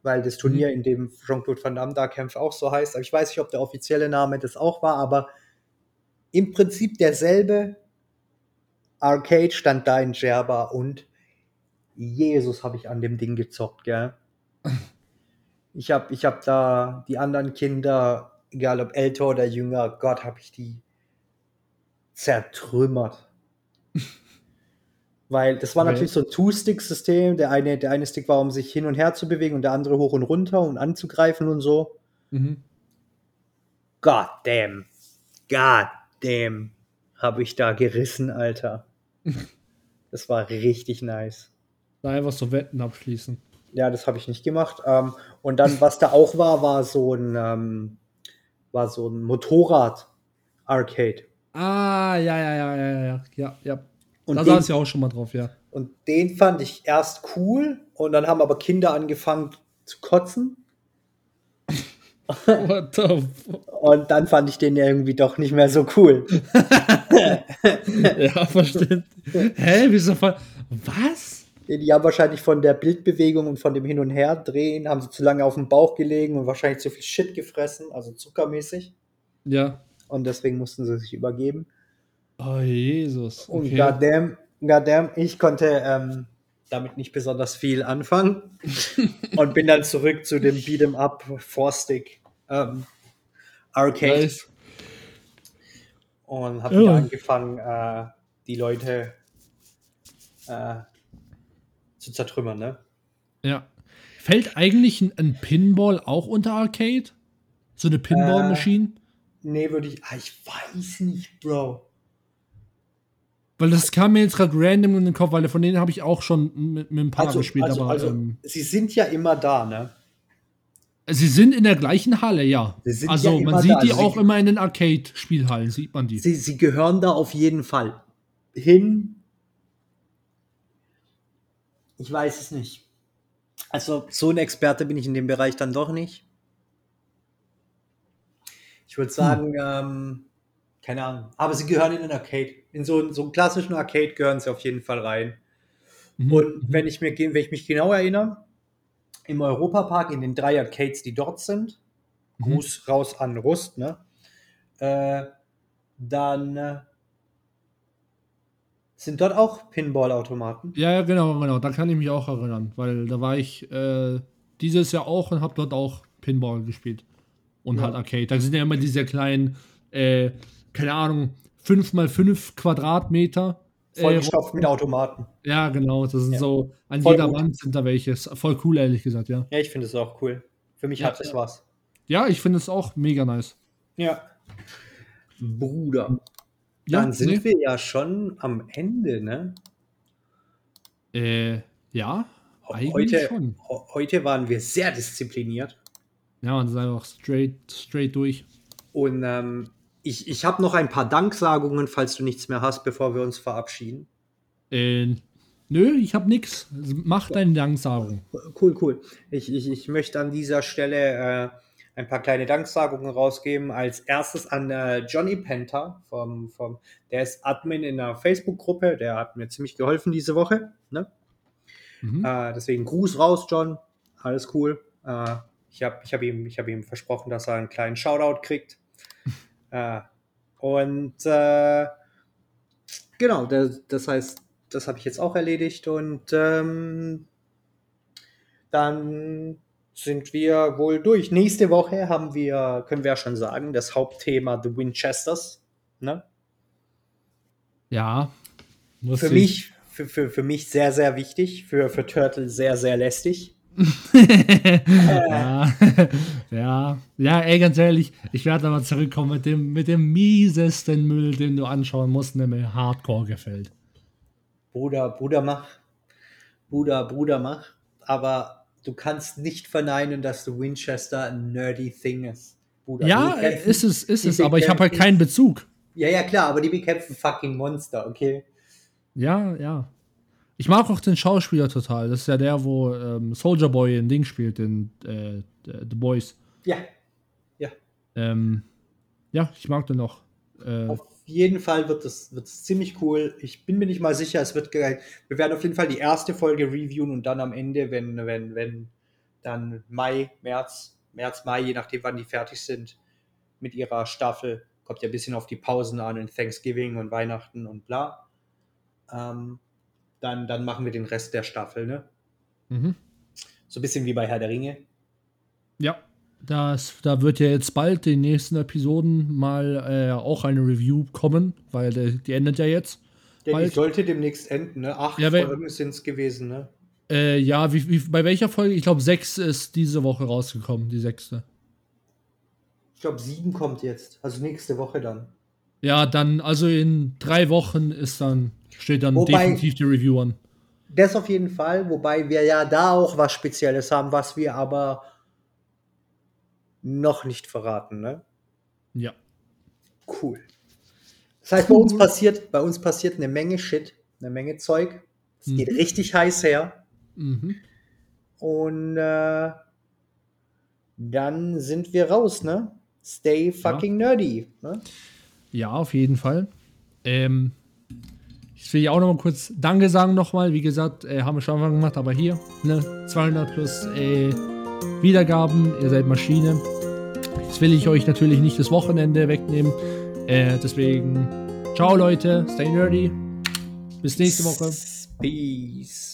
Weil das Turnier, in dem Jean-Claude Van Damme da kämpft, auch so heißt. Aber ich weiß nicht, ob der offizielle Name das auch war, aber im Prinzip derselbe Arcade stand da in Djerba und Jesus habe ich an dem Ding gezockt, gell? Ich habe ich hab da die anderen Kinder, egal ob älter oder jünger, Gott, habe ich die zertrümmert. Weil das war Okay. natürlich so ein Two-Stick-System. Der eine, der eine Stick war, um sich hin und her zu bewegen und der andere hoch und runter und anzugreifen und so. Mhm. God damn. God damn. Habe ich da gerissen, Alter. Das war richtig nice. Da einfach so Wetten abschließen. Ja, das habe ich nicht gemacht. Ähm, und dann, was da auch war, war so ein, ähm, war so ein Motorrad-Arcade. Ah, ja, ja, ja, ja, ja, ja, ja. Und da saß ich auch schon mal drauf, ja. Und den fand ich erst cool und dann haben aber Kinder angefangen zu kotzen. What the fuck? Und dann fand ich den irgendwie doch nicht mehr so cool. Ja, verstehe. Hä, wieso? Was? Die haben wahrscheinlich von der Bildbewegung und von dem Hin und Her drehen, haben sie zu lange auf dem Bauch gelegen und wahrscheinlich zu viel Shit gefressen, also zuckermäßig. Ja. Und deswegen mussten sie sich übergeben. Oh, Jesus. Und Okay. goddamn, goddamn, ich konnte ähm, damit nicht besonders viel anfangen und bin dann zurück zu dem Beat'em Up Four-Stick ähm, Arcade Nice. und habe Ja. wieder angefangen, äh, die Leute äh, zu zertrümmern, ne? Ja. Fällt eigentlich ein, ein Pinball auch unter Arcade? So eine Pinball-Maschine? Nee, würde ich. Ah, ich weiß nicht, Bro. Weil das kam mir jetzt gerade random in den Kopf, weil von denen habe ich auch schon mit, mit ein paar Also, gespielt, also, aber also ähm, sie sind ja immer da, ne? sie sind in der gleichen Halle, ja. Also ja man sieht da, die also auch immer in den Arcade-Spielhallen, sieht man die. Sie, sie gehören da auf jeden Fall hin. Ich weiß es nicht. Also, so ein Experte bin ich in dem Bereich dann doch nicht. Ich würde sagen, ähm, keine Ahnung. Aber sie gehören in den Arcade. In so, einen- so einen klassischen Arcade gehören sie auf jeden Fall rein. Mhm. Und wenn ich, mir, wenn ich mich genau erinnere, im Europapark in den drei Arcades, die dort sind, Mhm. Gruß raus an Rust, ne? Äh, dann äh, sind dort auch Pinball-Automaten. Ja, ja, genau, genau. Da kann ich mich auch erinnern, weil da war ich äh, dieses Jahr auch und habe dort auch Pinball gespielt. Und Ja. halt Arcade. Da sind ja immer diese kleinen, äh, keine Ahnung, 5x5 Quadratmeter. Äh, Vollgestopft mit Automaten. ja, genau. Das sind Ja. so, an Voll jeder gut. Wand sind da welche. Voll cool, ehrlich gesagt, ja. Ja, ich finde es auch cool. Für mich Ja, hat es was. Ja, ich finde es auch mega nice. Ja. Bruder. Ja, Dann sind nee. wir ja schon am Ende, ne? Äh, ja, eigentlich Heute, schon. ho- heute waren wir sehr diszipliniert. Ja, und ist einfach straight, straight durch. Und ähm, ich, ich habe noch ein paar Danksagungen, falls du nichts mehr hast, bevor wir uns verabschieden. Äh, nö, ich hab nix. Mach deine Danksagung. Cool, cool. Ich, ich, ich möchte an dieser Stelle äh, ein paar kleine Danksagungen rausgeben. Als erstes an äh, Johnny Penta, vom, vom, der ist Admin in einer Facebook-Gruppe, der hat mir ziemlich geholfen diese Woche. Ne? Mhm. Äh, deswegen Gruß raus, John. Alles cool. Äh, ich habe ich hab ihm, ich hab ihm versprochen, dass er einen kleinen Shoutout kriegt. äh, und äh, genau, das, das heißt, das habe ich jetzt auch erledigt. Und ähm, dann sind wir wohl durch. Nächste Woche haben wir, können wir ja schon sagen, das Hauptthema The Winchesters. Ne? Ja. muss Für ich- mich, für, für, für mich sehr, sehr wichtig. Für, für Turtle sehr, sehr lästig. ja. ja. Ja, ey, ganz ehrlich, ich werde aber zurückkommen mit dem, mit dem miesesten Müll, den du anschauen musst, der mir hardcore gefällt. Bruder, Bruder, mach. Bruder, Bruder, mach. Aber du kannst nicht verneinen, dass The Winchester ein nerdy Thing ist. Bruder, Ja, ist es, ist es, aber ich habe halt keinen Bezug. Ja, ja, klar, aber die bekämpfen fucking Monster, okay? Ja, ja. Ich mag auch den Schauspieler total. Das ist ja der, wo ähm, Soldier Boy in Ding spielt, in äh, The Boys. Ja, Ähm, ja, ich mag den noch. Äh, auf jeden Fall wird es wird ziemlich cool. Ich bin mir nicht mal sicher, es wird geil. Wir werden auf jeden Fall die erste Folge reviewen und dann am Ende, wenn, wenn, wenn dann Mai, März, März, Mai, je nachdem, wann die fertig sind mit ihrer Staffel, kommt ja ein bisschen auf die Pausen an in Thanksgiving und Weihnachten und bla. Ähm, dann, dann machen wir den Rest der Staffel, ne? mhm. So ein bisschen wie bei Herr der Ringe. Ja, das, da wird ja jetzt bald die nächsten Episoden mal äh, auch eine Review kommen, weil der, die endet ja jetzt. Ja, die sollte demnächst enden, ne? Acht Ja, Folgen sind es gewesen, ne? Äh, ja, wie, wie, bei welcher Folge? Ich glaube, sechs ist diese Woche rausgekommen, die sechste. Ich glaube, sieben kommt jetzt. Also nächste Woche dann. Ja, dann, also in drei Wochen ist dann, steht dann Wobei- definitiv die Review an. Das auf jeden Fall, wobei wir ja da auch was Spezielles haben, was wir aber noch nicht verraten, ne? Ja. Cool. Das heißt, bei uns passiert, bei uns passiert eine Menge Shit, eine Menge Zeug. Es Mhm. geht richtig heiß her. Mhm. Und äh, dann sind wir raus, ne? Stay fucking nerdy. Ne? Ja, auf jeden Fall. Ähm, ich will ja auch noch mal kurz Danke sagen nochmal. Wie gesagt, äh, haben wir schon mal gemacht, aber hier, ne, 200 plus äh, Wiedergaben, ihr seid Maschine. Jetzt will ich euch natürlich nicht das Wochenende wegnehmen. Äh, deswegen, ciao Leute, stay nerdy. Bis nächste Woche. Peace.